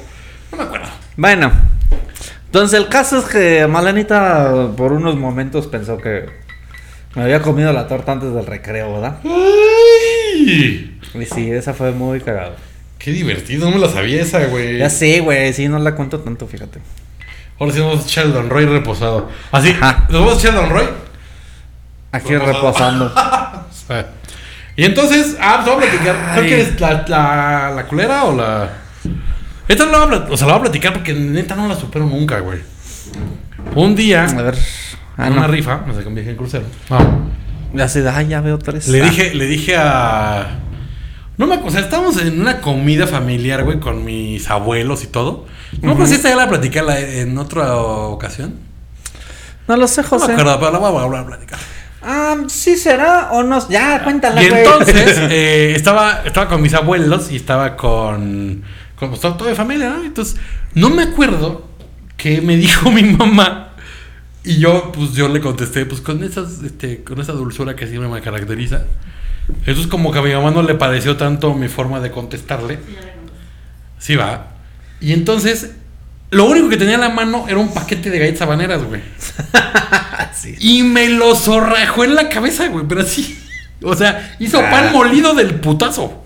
No me acuerdo. Bueno, entonces el caso es que Malenita por unos momentos pensó que me había comido la torta antes del recreo, ¿verdad? ¡Ay! Y sí, esa fue muy cagado. Qué divertido, no me la sabía esa, güey. Ya sé, güey, sí, no la cuento tanto, fíjate. Ahora sí vamos a echar el Don Roy reposado. Así, Ajá. ¿nos vamos a echar el Don Roy? Aquí Reposando. <laughs> reposando. Ah. Y entonces, ah, pues voy a platicar. ¿Cuál Ay. quieres? ¿La, la, la culera o la.? Esta no la voy a plat- o sea, la voy a platicar porque neta no la supero nunca, güey. Un día, A ver. Ah, en una rifa, me saqué un viaje en crucero. Ya ay, ya veo tres. Le Ah. dije, le dije a. No me o sea, estábamos en una comida familiar, güey, con mis abuelos y todo. No, pues esta ya la platicé la- en otra ocasión. No lo sé, No José. me acuerdo, pero la voy a volver a platicar. Ah, sí será o no. Ya, cuéntala, Y güey. entonces <laughs> eh, estaba, estaba con mis abuelos y estaba con, con pues, todo, todo de familia, ¿no? Entonces, no me acuerdo que me dijo <laughs> mi mamá Y yo, pues yo le contesté, pues con esas, este, con esa dulzura que siempre me caracteriza. Eso es como que a mi mamá no le pareció tanto mi forma de contestarle. Sí, va. Y entonces, lo único que tenía en la mano era un paquete de galletas habaneras, güey. <laughs> Sí. Y me lo zorrajó en la cabeza, güey, pero así. O sea, hizo Ah. pan molido del putazo.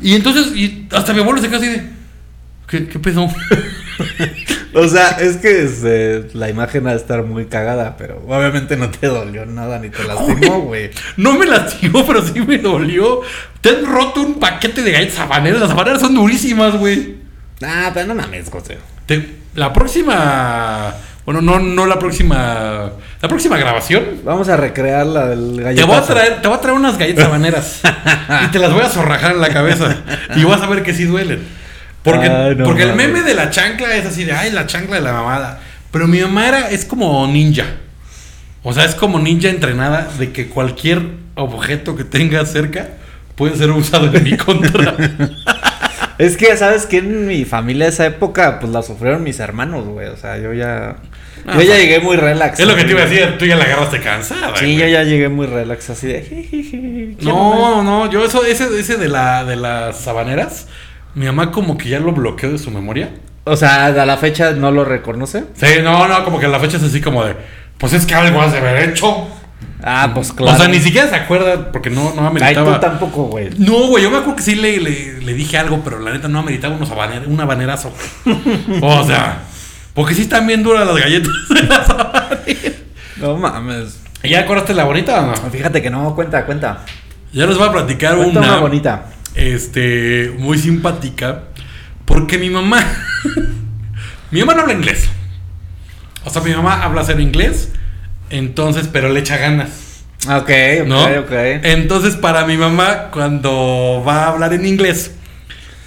Y entonces, y hasta mi abuelo se quedó así de. ¿Qué, qué pedo? <laughs> O sea, es que este, la imagen va a estar muy cagada, pero obviamente no te dolió nada ni te lastimó, güey. No me lastimó, pero sí me dolió. Te han roto un paquete de galletas habaneras. Las habaneras son durísimas, güey. Ah, pero no mames, José. Te- la próxima. Bueno, no, no la próxima. La próxima grabación. Vamos a recrear la del Te galletazo. voy a traer, te voy a traer unas galletas habaneras. <laughs> y te las voy a zorrajar en la cabeza. Y vas a ver que sí duelen. Porque, Ay, no porque el meme de la chancla es así de ay, la chancla de la mamada. Pero mi mamá era, es como ninja. O sea, es como ninja entrenada de que cualquier objeto que tenga cerca puede ser usado en mi contra. <laughs> Es que, ¿sabes que En mi familia esa época, pues la sufrieron mis hermanos, güey. O sea, yo ya. Ah, yo ya llegué muy relax. es lo que te iba a decir, tú ya la agarraste cansada. Sí, güey. yo ya llegué muy relax, así de. "Jijiji, quiero No, no, yo eso, ese, ese de la de las sabaneras, mi mamá como que ya lo bloqueó de su memoria. más". O sea, a la fecha no lo reconoce. Sí, no, no, como que la fecha es así como de, pues es que algo has de haber hecho. Ah, pues claro. O sea, ni siquiera se acuerda porque no, no Ay, ameritaba. tú tampoco, güey. No, güey, yo me acuerdo que sí le, le, le dije algo, pero la neta no ameritaba unos un habanerazo. <laughs> o sea, porque sí están bien duras las galletas de las habaneras. No mames. ¿Ya acordaste la bonita o no? Fíjate que no, cuenta, cuenta. Ya les voy a platicar una, una bonita. Este, muy simpática, porque mi mamá, <laughs> mi mamá no habla inglés. O sea, mi mamá habla cero inglés, entonces, pero le echa ganas, Ok, ok, ¿no? ok. Entonces, para mi mamá, cuando va a hablar en inglés,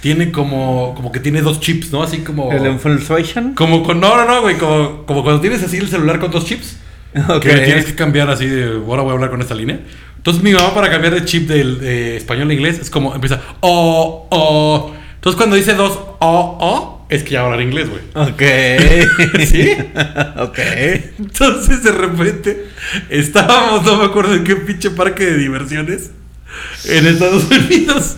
tiene como, como que tiene dos chips, ¿no? Así como... ¿El infiltration? Como con, no, no, no, güey, como, como cuando tienes así el celular con dos chips. <laughs> Ok. Que tienes que cambiar así de, ahora voy a hablar con esta línea. Entonces mi mamá para cambiar de chip del de español a inglés es como empieza, oh, oh. Entonces cuando dice dos, oh, oh, es que ya va a hablar inglés, güey. Ok. <laughs> ¿Sí? <laughs> ok. Entonces de repente estábamos, no me acuerdo en qué pinche parque de diversiones en Estados Unidos.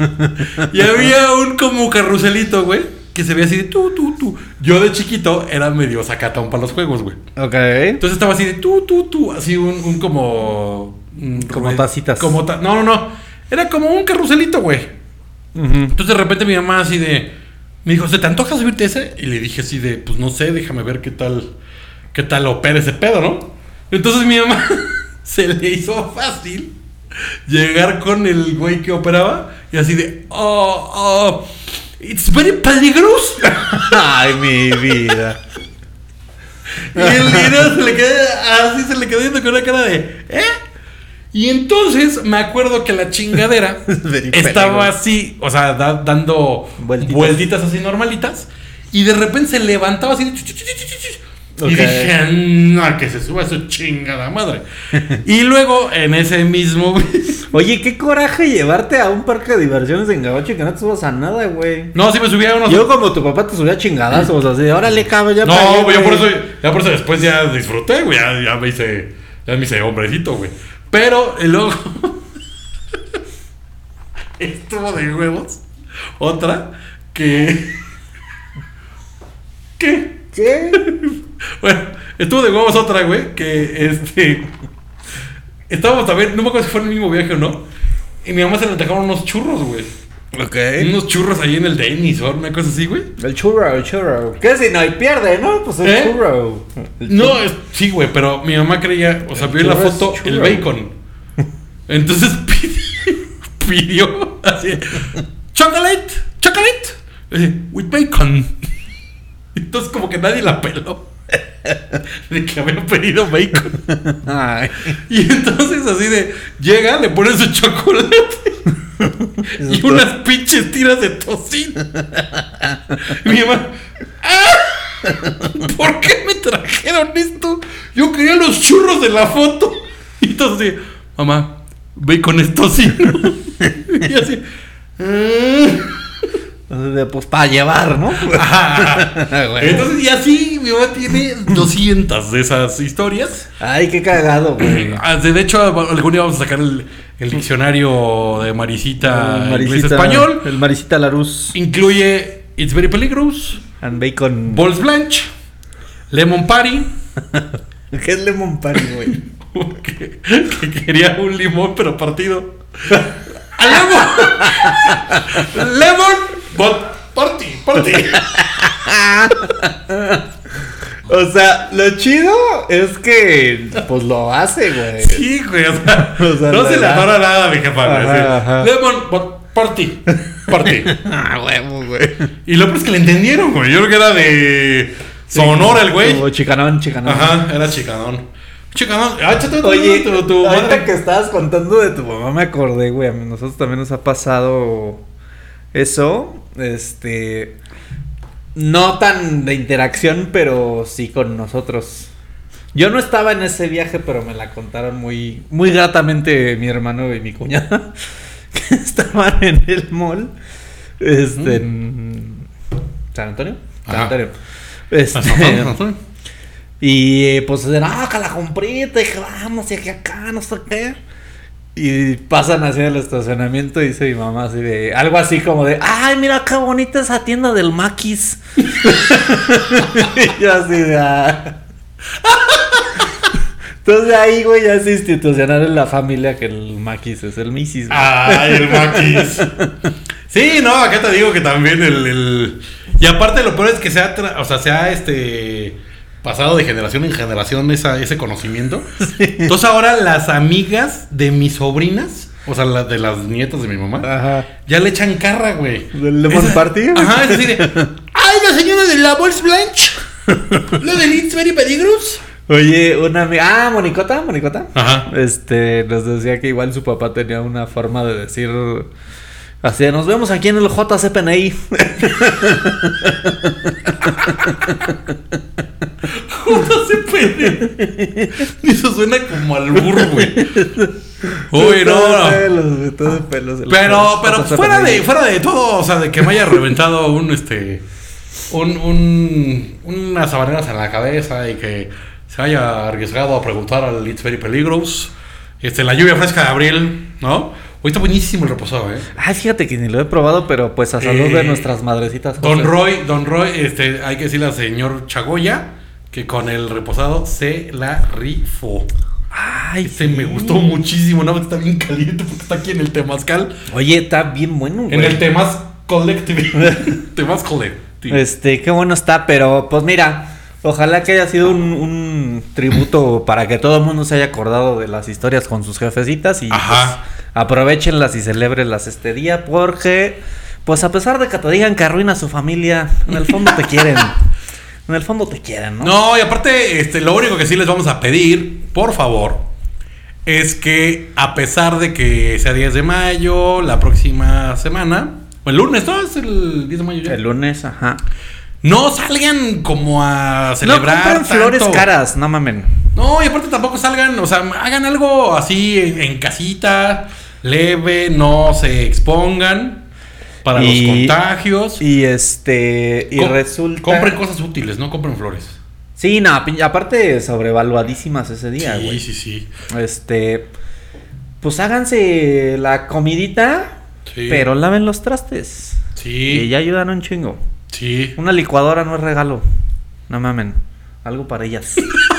Y había un como carruselito, güey, que se veía así de tú, tú, tú. Yo de chiquito era medio sacatón para los juegos, güey. Ok. Entonces estaba así de tú, tú, tú, así un, un como... un- Como tacitas. Como ta- no, no, no. Era como un carruselito, güey. Entonces de repente mi mamá así de... Me dijo, ¿se te antoja subirte ese? Y le dije así de, pues no sé, déjame ver qué tal... Qué tal opera ese pedo, ¿no? Entonces mi mamá <laughs> se le hizo fácil llegar con el güey que operaba y así de, oh, oh, it's very peligroso. <laughs> Ay, mi vida. Y el dinero se le quedó así, se le quedó viendo con una cara de, ¿eh? Y entonces me acuerdo que la chingadera <laughs> estaba así, o sea, da- dando Vueltitas. vueltitas. así normalitas. Y de repente se levantaba así. de chu, chu, chu, chu, chu, chu. Ok. Y dije, no, que se suba su chingada madre. <laughs> y luego en ese mismo. <laughs> Oye, qué coraje llevarte a un parque de diversiones en Gabacho y que no te subas a nada, güey. no, sí me subía a unos. Yo como tu papá te subía chingadazos, así de, órale, cabrón, ya no, pagué, yo por güey". eso, ya por eso después ya disfruté, güey. Ya, ya me hice. Ya me hice hombrecito, güey. Pero y luego. <laughs> estuvo de huevos. Otra que. ¿Qué? ¿Qué? <laughs> Bueno, estuvo de huevos otra, güey. Que este. Estábamos también, no me acuerdo si fue en el mismo viaje o no. Y mi mamá se le antojaron unos churros, güey. Ok. Unos churros ahí en el Denis o una cosa así, güey. El churro, el churro. ¿Qué si no hay pierde, no? Pues el ¿Eh? churro. El No, es- sí, güey, pero mi mamá creía, o sea, vio en la foto el bacon. <laughs> Entonces pidió, <laughs> pidió así, chocolate, chocolate, with bacon. <laughs> Entonces como que nadie la peló <laughs> de que había pedido bacon. <laughs> Ay. Y entonces así de, llega, le pone su chocolate y unas pinches tiras de tocino. Y mi mamá, ¡ah! ¿Por qué me trajeron esto? Yo quería los churros de la foto. Y entonces mamá, ve con esto tocino. <laughs> Y así, "Ah". De, pues para llevar, ¿no? <laughs> <laughs> Entonces, y así mi mamá tiene 200 de esas historias. Ay, qué cagado, güey. <clears throat> Ah, De hecho, algún día vamos a sacar el, el diccionario de Marisita, El inglés español. El Marisita Larus Incluye It's Very Peligrous, and Bacon. Balls Blanche, Lemon Party, <laughs> ¿Qué es Lemon Party, güey? que, que quería un limón pero partido. ¡A ¡Lemon! ¡Lemon! But party, party. O sea, lo chido es que pues lo hace, güey. Sí, güey, o sea, <laughs> O sea, no la se le adora nada, mi jefa. güey, Ajá, así, ajá. Lemon, but party, party. Ah, huevo, güey. Y lo peor es que le entendieron, güey. Yo creo que era de Sonora el güey. Como chicanón, chicanón. Ajá, era chicanón. Chicanón. Ah, échate tu- Oye, tu, tu ahorita madre. que estabas contando de tu mamá me acordé, güey. A nosotros también nos ha pasado eso. Este. No tan de interacción, pero sí con nosotros. Yo no estaba en ese viaje, pero me la contaron muy, muy gratamente mi hermano y mi cuñada. <laughs> Que estaban en el mall. Este. En San Antonio. San Ajá. Antonio. Este, <laughs> y eh, pues no, que la compré, te dije, vamos, y aquí acá, no sé qué. Y pasan así al estacionamiento y dice mi mamá así de, algo así como de, ay, mira qué bonita esa tienda del Maquis. <laughs> y yo así de, ah. Entonces ahí, güey, ya es institucional en la familia que el Maquis es el Misis. güey. Ay, el maquis. Sí, no, acá te digo que también el, el- Y aparte lo peor es que se tra- o sea, se ha este... pasado de generación en generación esa, ese conocimiento. <laughs> Entonces ahora las amigas de mis sobrinas, o sea, las de las nietas de mi mamá, Ajá. ya le echan carra, güey. ¿Del Lemon Esa- Party? Ajá, es decir, ¡ay, la señora de la Bols Blanche! ¿La de It's Very Peligrous? Oye, una amiga. Ah, Monicota, Monicota. Ajá. Este, nos decía que igual su papá tenía una forma de decir. Así, nos vemos aquí en el JCPNI. Pene. Eso suena como al burro, güey. Uy, no, no. pelos, güey, todo pelos, el Pero, pero JCPNI. fuera de, fuera de todo, o sea, de que me haya reventado un este un, un unas habaneras en la cabeza y que se haya arriesgado a preguntar al It's Very Peligrous. Este, la lluvia fresca de abril, ¿no? Hoy está buenísimo el reposado, eh. Ay, fíjate que ni lo he probado, pero pues a salud Eh, de nuestras madrecitas. Don José. Roy, Don Roy, este, hay que decirle al señor Chagoya que con el reposado se la rifó. Ay, Este sí. me gustó muchísimo, nada más está bien caliente porque está aquí en el Temazcal. Oye, está bien bueno, güey. En el Temaz Collective. <laughs> Temaz Collective. Este, qué bueno está, pero pues mira, ojalá que haya sido un, un tributo para que todo el mundo se haya acordado de las historias con sus jefecitas y Ajá. Aprovechenlas y celebrenlas este día porque, pues a pesar de que te digan que arruina su familia, en el fondo te quieren. <laughs> En el fondo te quieren, ¿no? No, y aparte, este, lo único que sí les vamos a pedir, por favor, es que a pesar de que sea 10 de mayo, la próxima semana, o el lunes, ¿no? Es el 10 de mayo ya. El lunes, ajá. No salgan como a No celebrar. compren flores caras, no mamen. No, y aparte tampoco salgan, o sea, hagan algo así en, en casita, leve, no se expongan para Y- los contagios. Y este, y Com- resulta... Compren cosas útiles, no compren flores. Sí, no, aparte sobrevaluadísimas ese día, sí, güey. sí, sí. Este, pues háganse la comidita, Sí. pero laven los trastes. Sí. Y ya ayudan un chingo. Sí. Una licuadora no es regalo. No mamen. Algo para ellas. <laughs>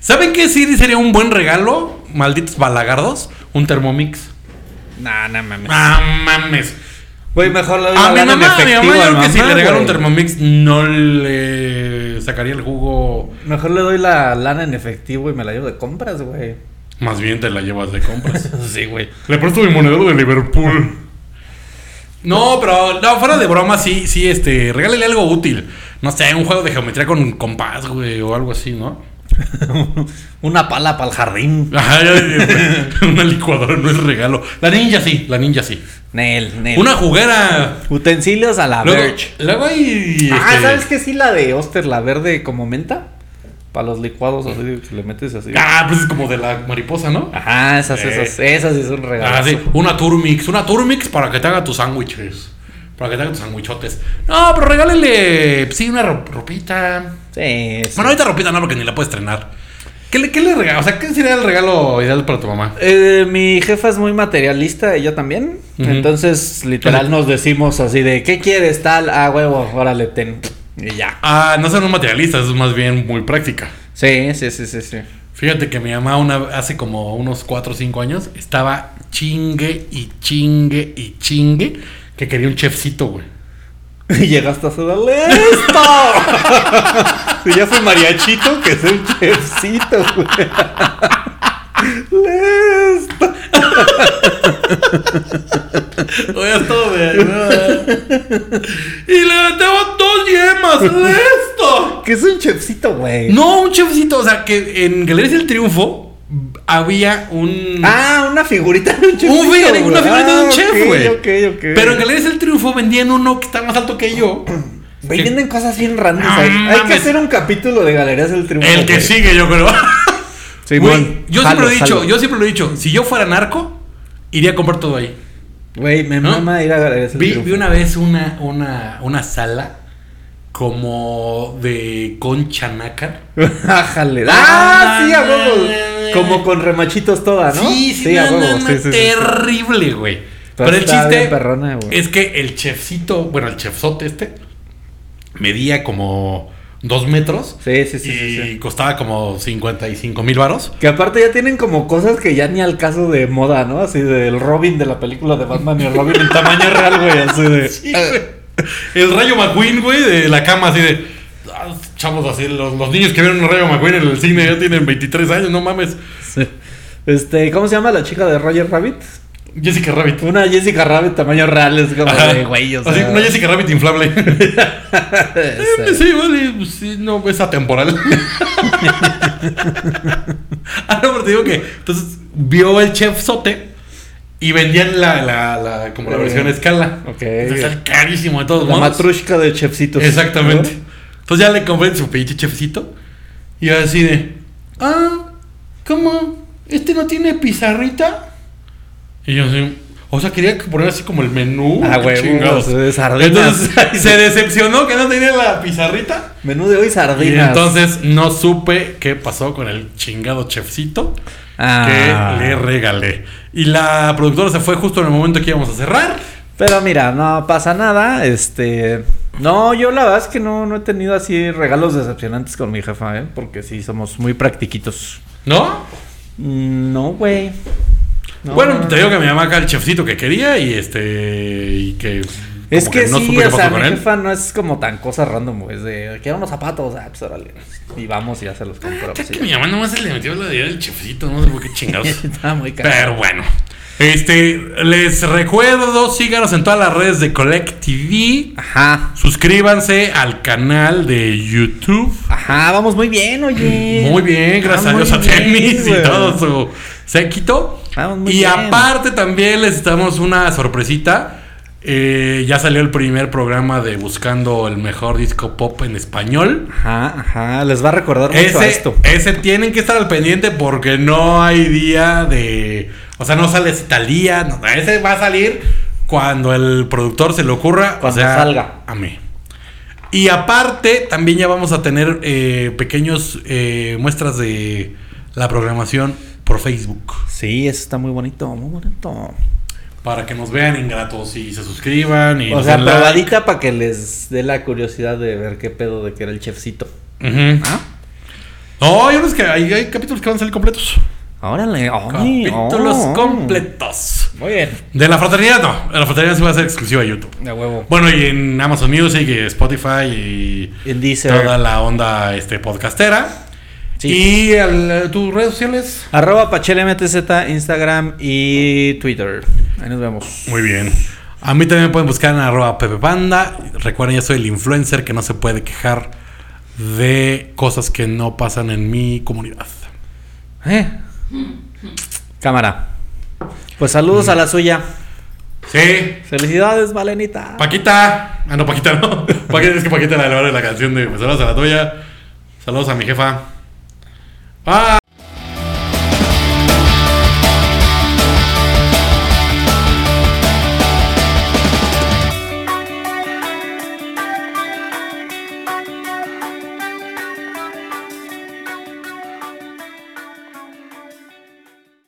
¿Saben qué sí sería un buen regalo? Malditos balagardos. Un Thermomix. nah, no mames. Ah, mames. Güey, mejor le doy A la mi lana en mamá, a mi efectivo mamá, yo que si mamá, le regalo un. Thermomix no le sacaría el jugo. Mejor le doy la lana en efectivo y me la llevo de compras, güey. Más bien te la llevas de compras. <laughs> Sí, güey. Le presto mi monedero de Liverpool. No, pero no, fuera de broma, sí, sí, este, regálele algo útil. No sé, un juego de geometría con compás, güey, o algo así, ¿no? <laughs> Una pala para el jardín. Ajá, ya, ya, <laughs> una licuadora no es regalo. La ninja sí, la ninja sí. Nel, Nel. Una juguera. Utensilios a la Luego, Verge. luego hay. Ah, este, ¿sabes qué? Sí, la de Oster, la verde como menta. Para los licuados, así que le metes así. Ah, pues es como de la mariposa, ¿no? Ajá, esas, Eh. esas, esas sí son regalos. Ah, sí, una Turmix, una Turmix para que te haga tus sándwiches. Para que te hagan tus sandwichotes. No, pero regálele, pues, sí, una ro- ropita. Sí, sí. Bueno, ahorita ropita no, porque ni la puedes estrenar. ¿Qué le, qué le regalas? O sea, ¿qué sería el regalo ideal para tu mamá? Eh, mi jefa es muy materialista, ella también. Entonces, literal, nos decimos así de, ¿qué quieres tal? Ah, huevo, órale, ten. Y ya. Ah, no son un materialista, es más bien muy práctica. Sí, sí, sí, sí, sí. Fíjate que mi mamá una, hace como unos 4 o 5 años estaba chingue y chingue y chingue que quería un chefcito, güey. <laughs> Y llegaste a darle esto. <laughs> Si ya fue mariachito, que es un chefcito, güey. <laughs> Esto. Oye, todo de Y le metemos dos yemas, esto. Que es un chefcito, güey. No, un chefcito, o sea, que en Galerías del Triunfo había un... Ah, una figurita de un chefcito. Un figurita- una güey. figurita de un Ah, chef, güey. Pero en Galerías del Triunfo vendían uno que está más alto que yo. <clears throat> Güey, venden cosas bien randas ahí. Hay que hacer un capítulo de Galerías del Triunfo. El que sigue, yo creo. <laughs> Sí, Güey, yo jalo, siempre lo he dicho, jalo. yo siempre lo he dicho. Si yo fuera narco, iría a comprar todo ahí. Güey, me ¿No? mama ir a Galerías del Vi, Triunfo. vi una vez una, una, una sala como de concha nácar. <laughs> Ah, Ah, sí, a huevo. Como con remachitos toda, ¿no? Sí, sí, a no, huevo. no, sí, sí, terrible, güey. Pero el chiste perrona, es que el chefcito, bueno, el chefzote este, medía como dos metros. Sí, sí, sí, y sí, sí. costaba como 55 mil varos. Que aparte ya tienen como cosas que ya ni al caso de moda, ¿no? Así del Robin de la película de Batman y el Robin en tamaño real, güey. Así de. <laughs> Sí, güey. El Rayo McQueen, güey, de la cama, así de. Chavos, así, los, los niños que vieron el Rayo McQueen en el cine ya tienen 23 años, no mames. Sí. Este, ¿cómo se llama la chica de Roger Rabbit? Jessica Rabbit. Una Jessica Rabbit tamaño real, es como Ajá. de güey, o sea. Así, una Jessica Rabbit inflable. <laughs> Este, sí, vale, pues, sí, no, es atemporal. <laughs> ah, no, pero te digo que. Entonces, vio el chef sote y vendían la, la, la como la Eh, versión a escala. ok. Entonces, carísimo de todos La modos. matrushka de chefcitos. Exactamente. ¿no? Entonces ya le compré su pinche chefcito. Y yo así de. Ah, ¿cómo? ¿Este no tiene pizarrita? Y yo así. O sea, quería poner así como el menú. Ah, huevo, chingados. Entonces <laughs> se decepcionó que no tenía la pizarrita. Menú de hoy Y sardinas. entonces no supe qué pasó con el chingado chefcito Ah. que le regalé. Y la productora se fue justo en el momento que íbamos a cerrar. Pero mira, no pasa nada. Este. No, yo la verdad es que no, no he tenido así regalos decepcionantes con mi jefa, ¿eh? Porque sí, somos muy practiquitos. ¿No? Mm, No, güey. No. Bueno, te digo que mi mamá acá el chefcito que quería y este. Y que. Es como que, no sí, o sea, mi jefa no es como tan cosa random. Es de, quiero unos zapatos, ah, pues órale. Y vamos y ya se los compramos. Ya y que ya. mi mamá nomás se le metió la idea del chefcito, no sé por qué chingados. <laughs> Está muy caro. Pero bueno. Este, les recuerdo, síganos en todas las redes de Collect TV. Ajá. Suscríbanse al canal de YouTube. Ajá, vamos muy bien, oye. Muy bien, gracias Ah, a Dios a Tenis y todo su séquito. Vamos muy y bien. aparte también les damos una sorpresita. Eh, ya salió el primer programa de Buscando el mejor disco pop en español. Ajá, ajá. Les va a recordar mucho a Ese, esto. ese tienen que estar al pendiente porque no hay día de. O sea, no sale tal día. no, ese va a salir cuando el productor se le ocurra. Cuando o sea, salga. A mí. Y aparte, también ya vamos a tener eh, pequeños eh, muestras de la programación por Facebook. Sí, eso está muy bonito, muy bonito. Para que nos vean ingratos y se suscriban. Y O sea, like. probadita para que les dé la curiosidad de ver qué pedo de que era el chefcito. Ujú. ¿Ah? No, hay unos que hay, hay capítulos que van a salir completos. Órale, ay, Capítulos oh. completos. Muy bien. De la fraternidad no. De la fraternidad sí va a ser exclusiva de YouTube. De huevo. Bueno, y en Amazon Music, y Spotify y En Deezer. toda la onda este, podcastera. Sí. Y al- tus redes sociales. Arroba PacheleMTZ, Instagram y Twitter. Ahí nos vemos. Muy bien. A mí también me pueden buscar en arroba Pepe Panda. Recuerden, yo soy el influencer que no se puede quejar de cosas que no pasan en mi comunidad. ¿Eh? Cámara. Pues saludos a la suya. Sí. Felicidades, Valenita. Paquita. Ah, no, Paquita no. <laughs> Paquita, es que Paquita la de la canción de pues, Saludos a la tuya. Saludos a mi jefa. Ah.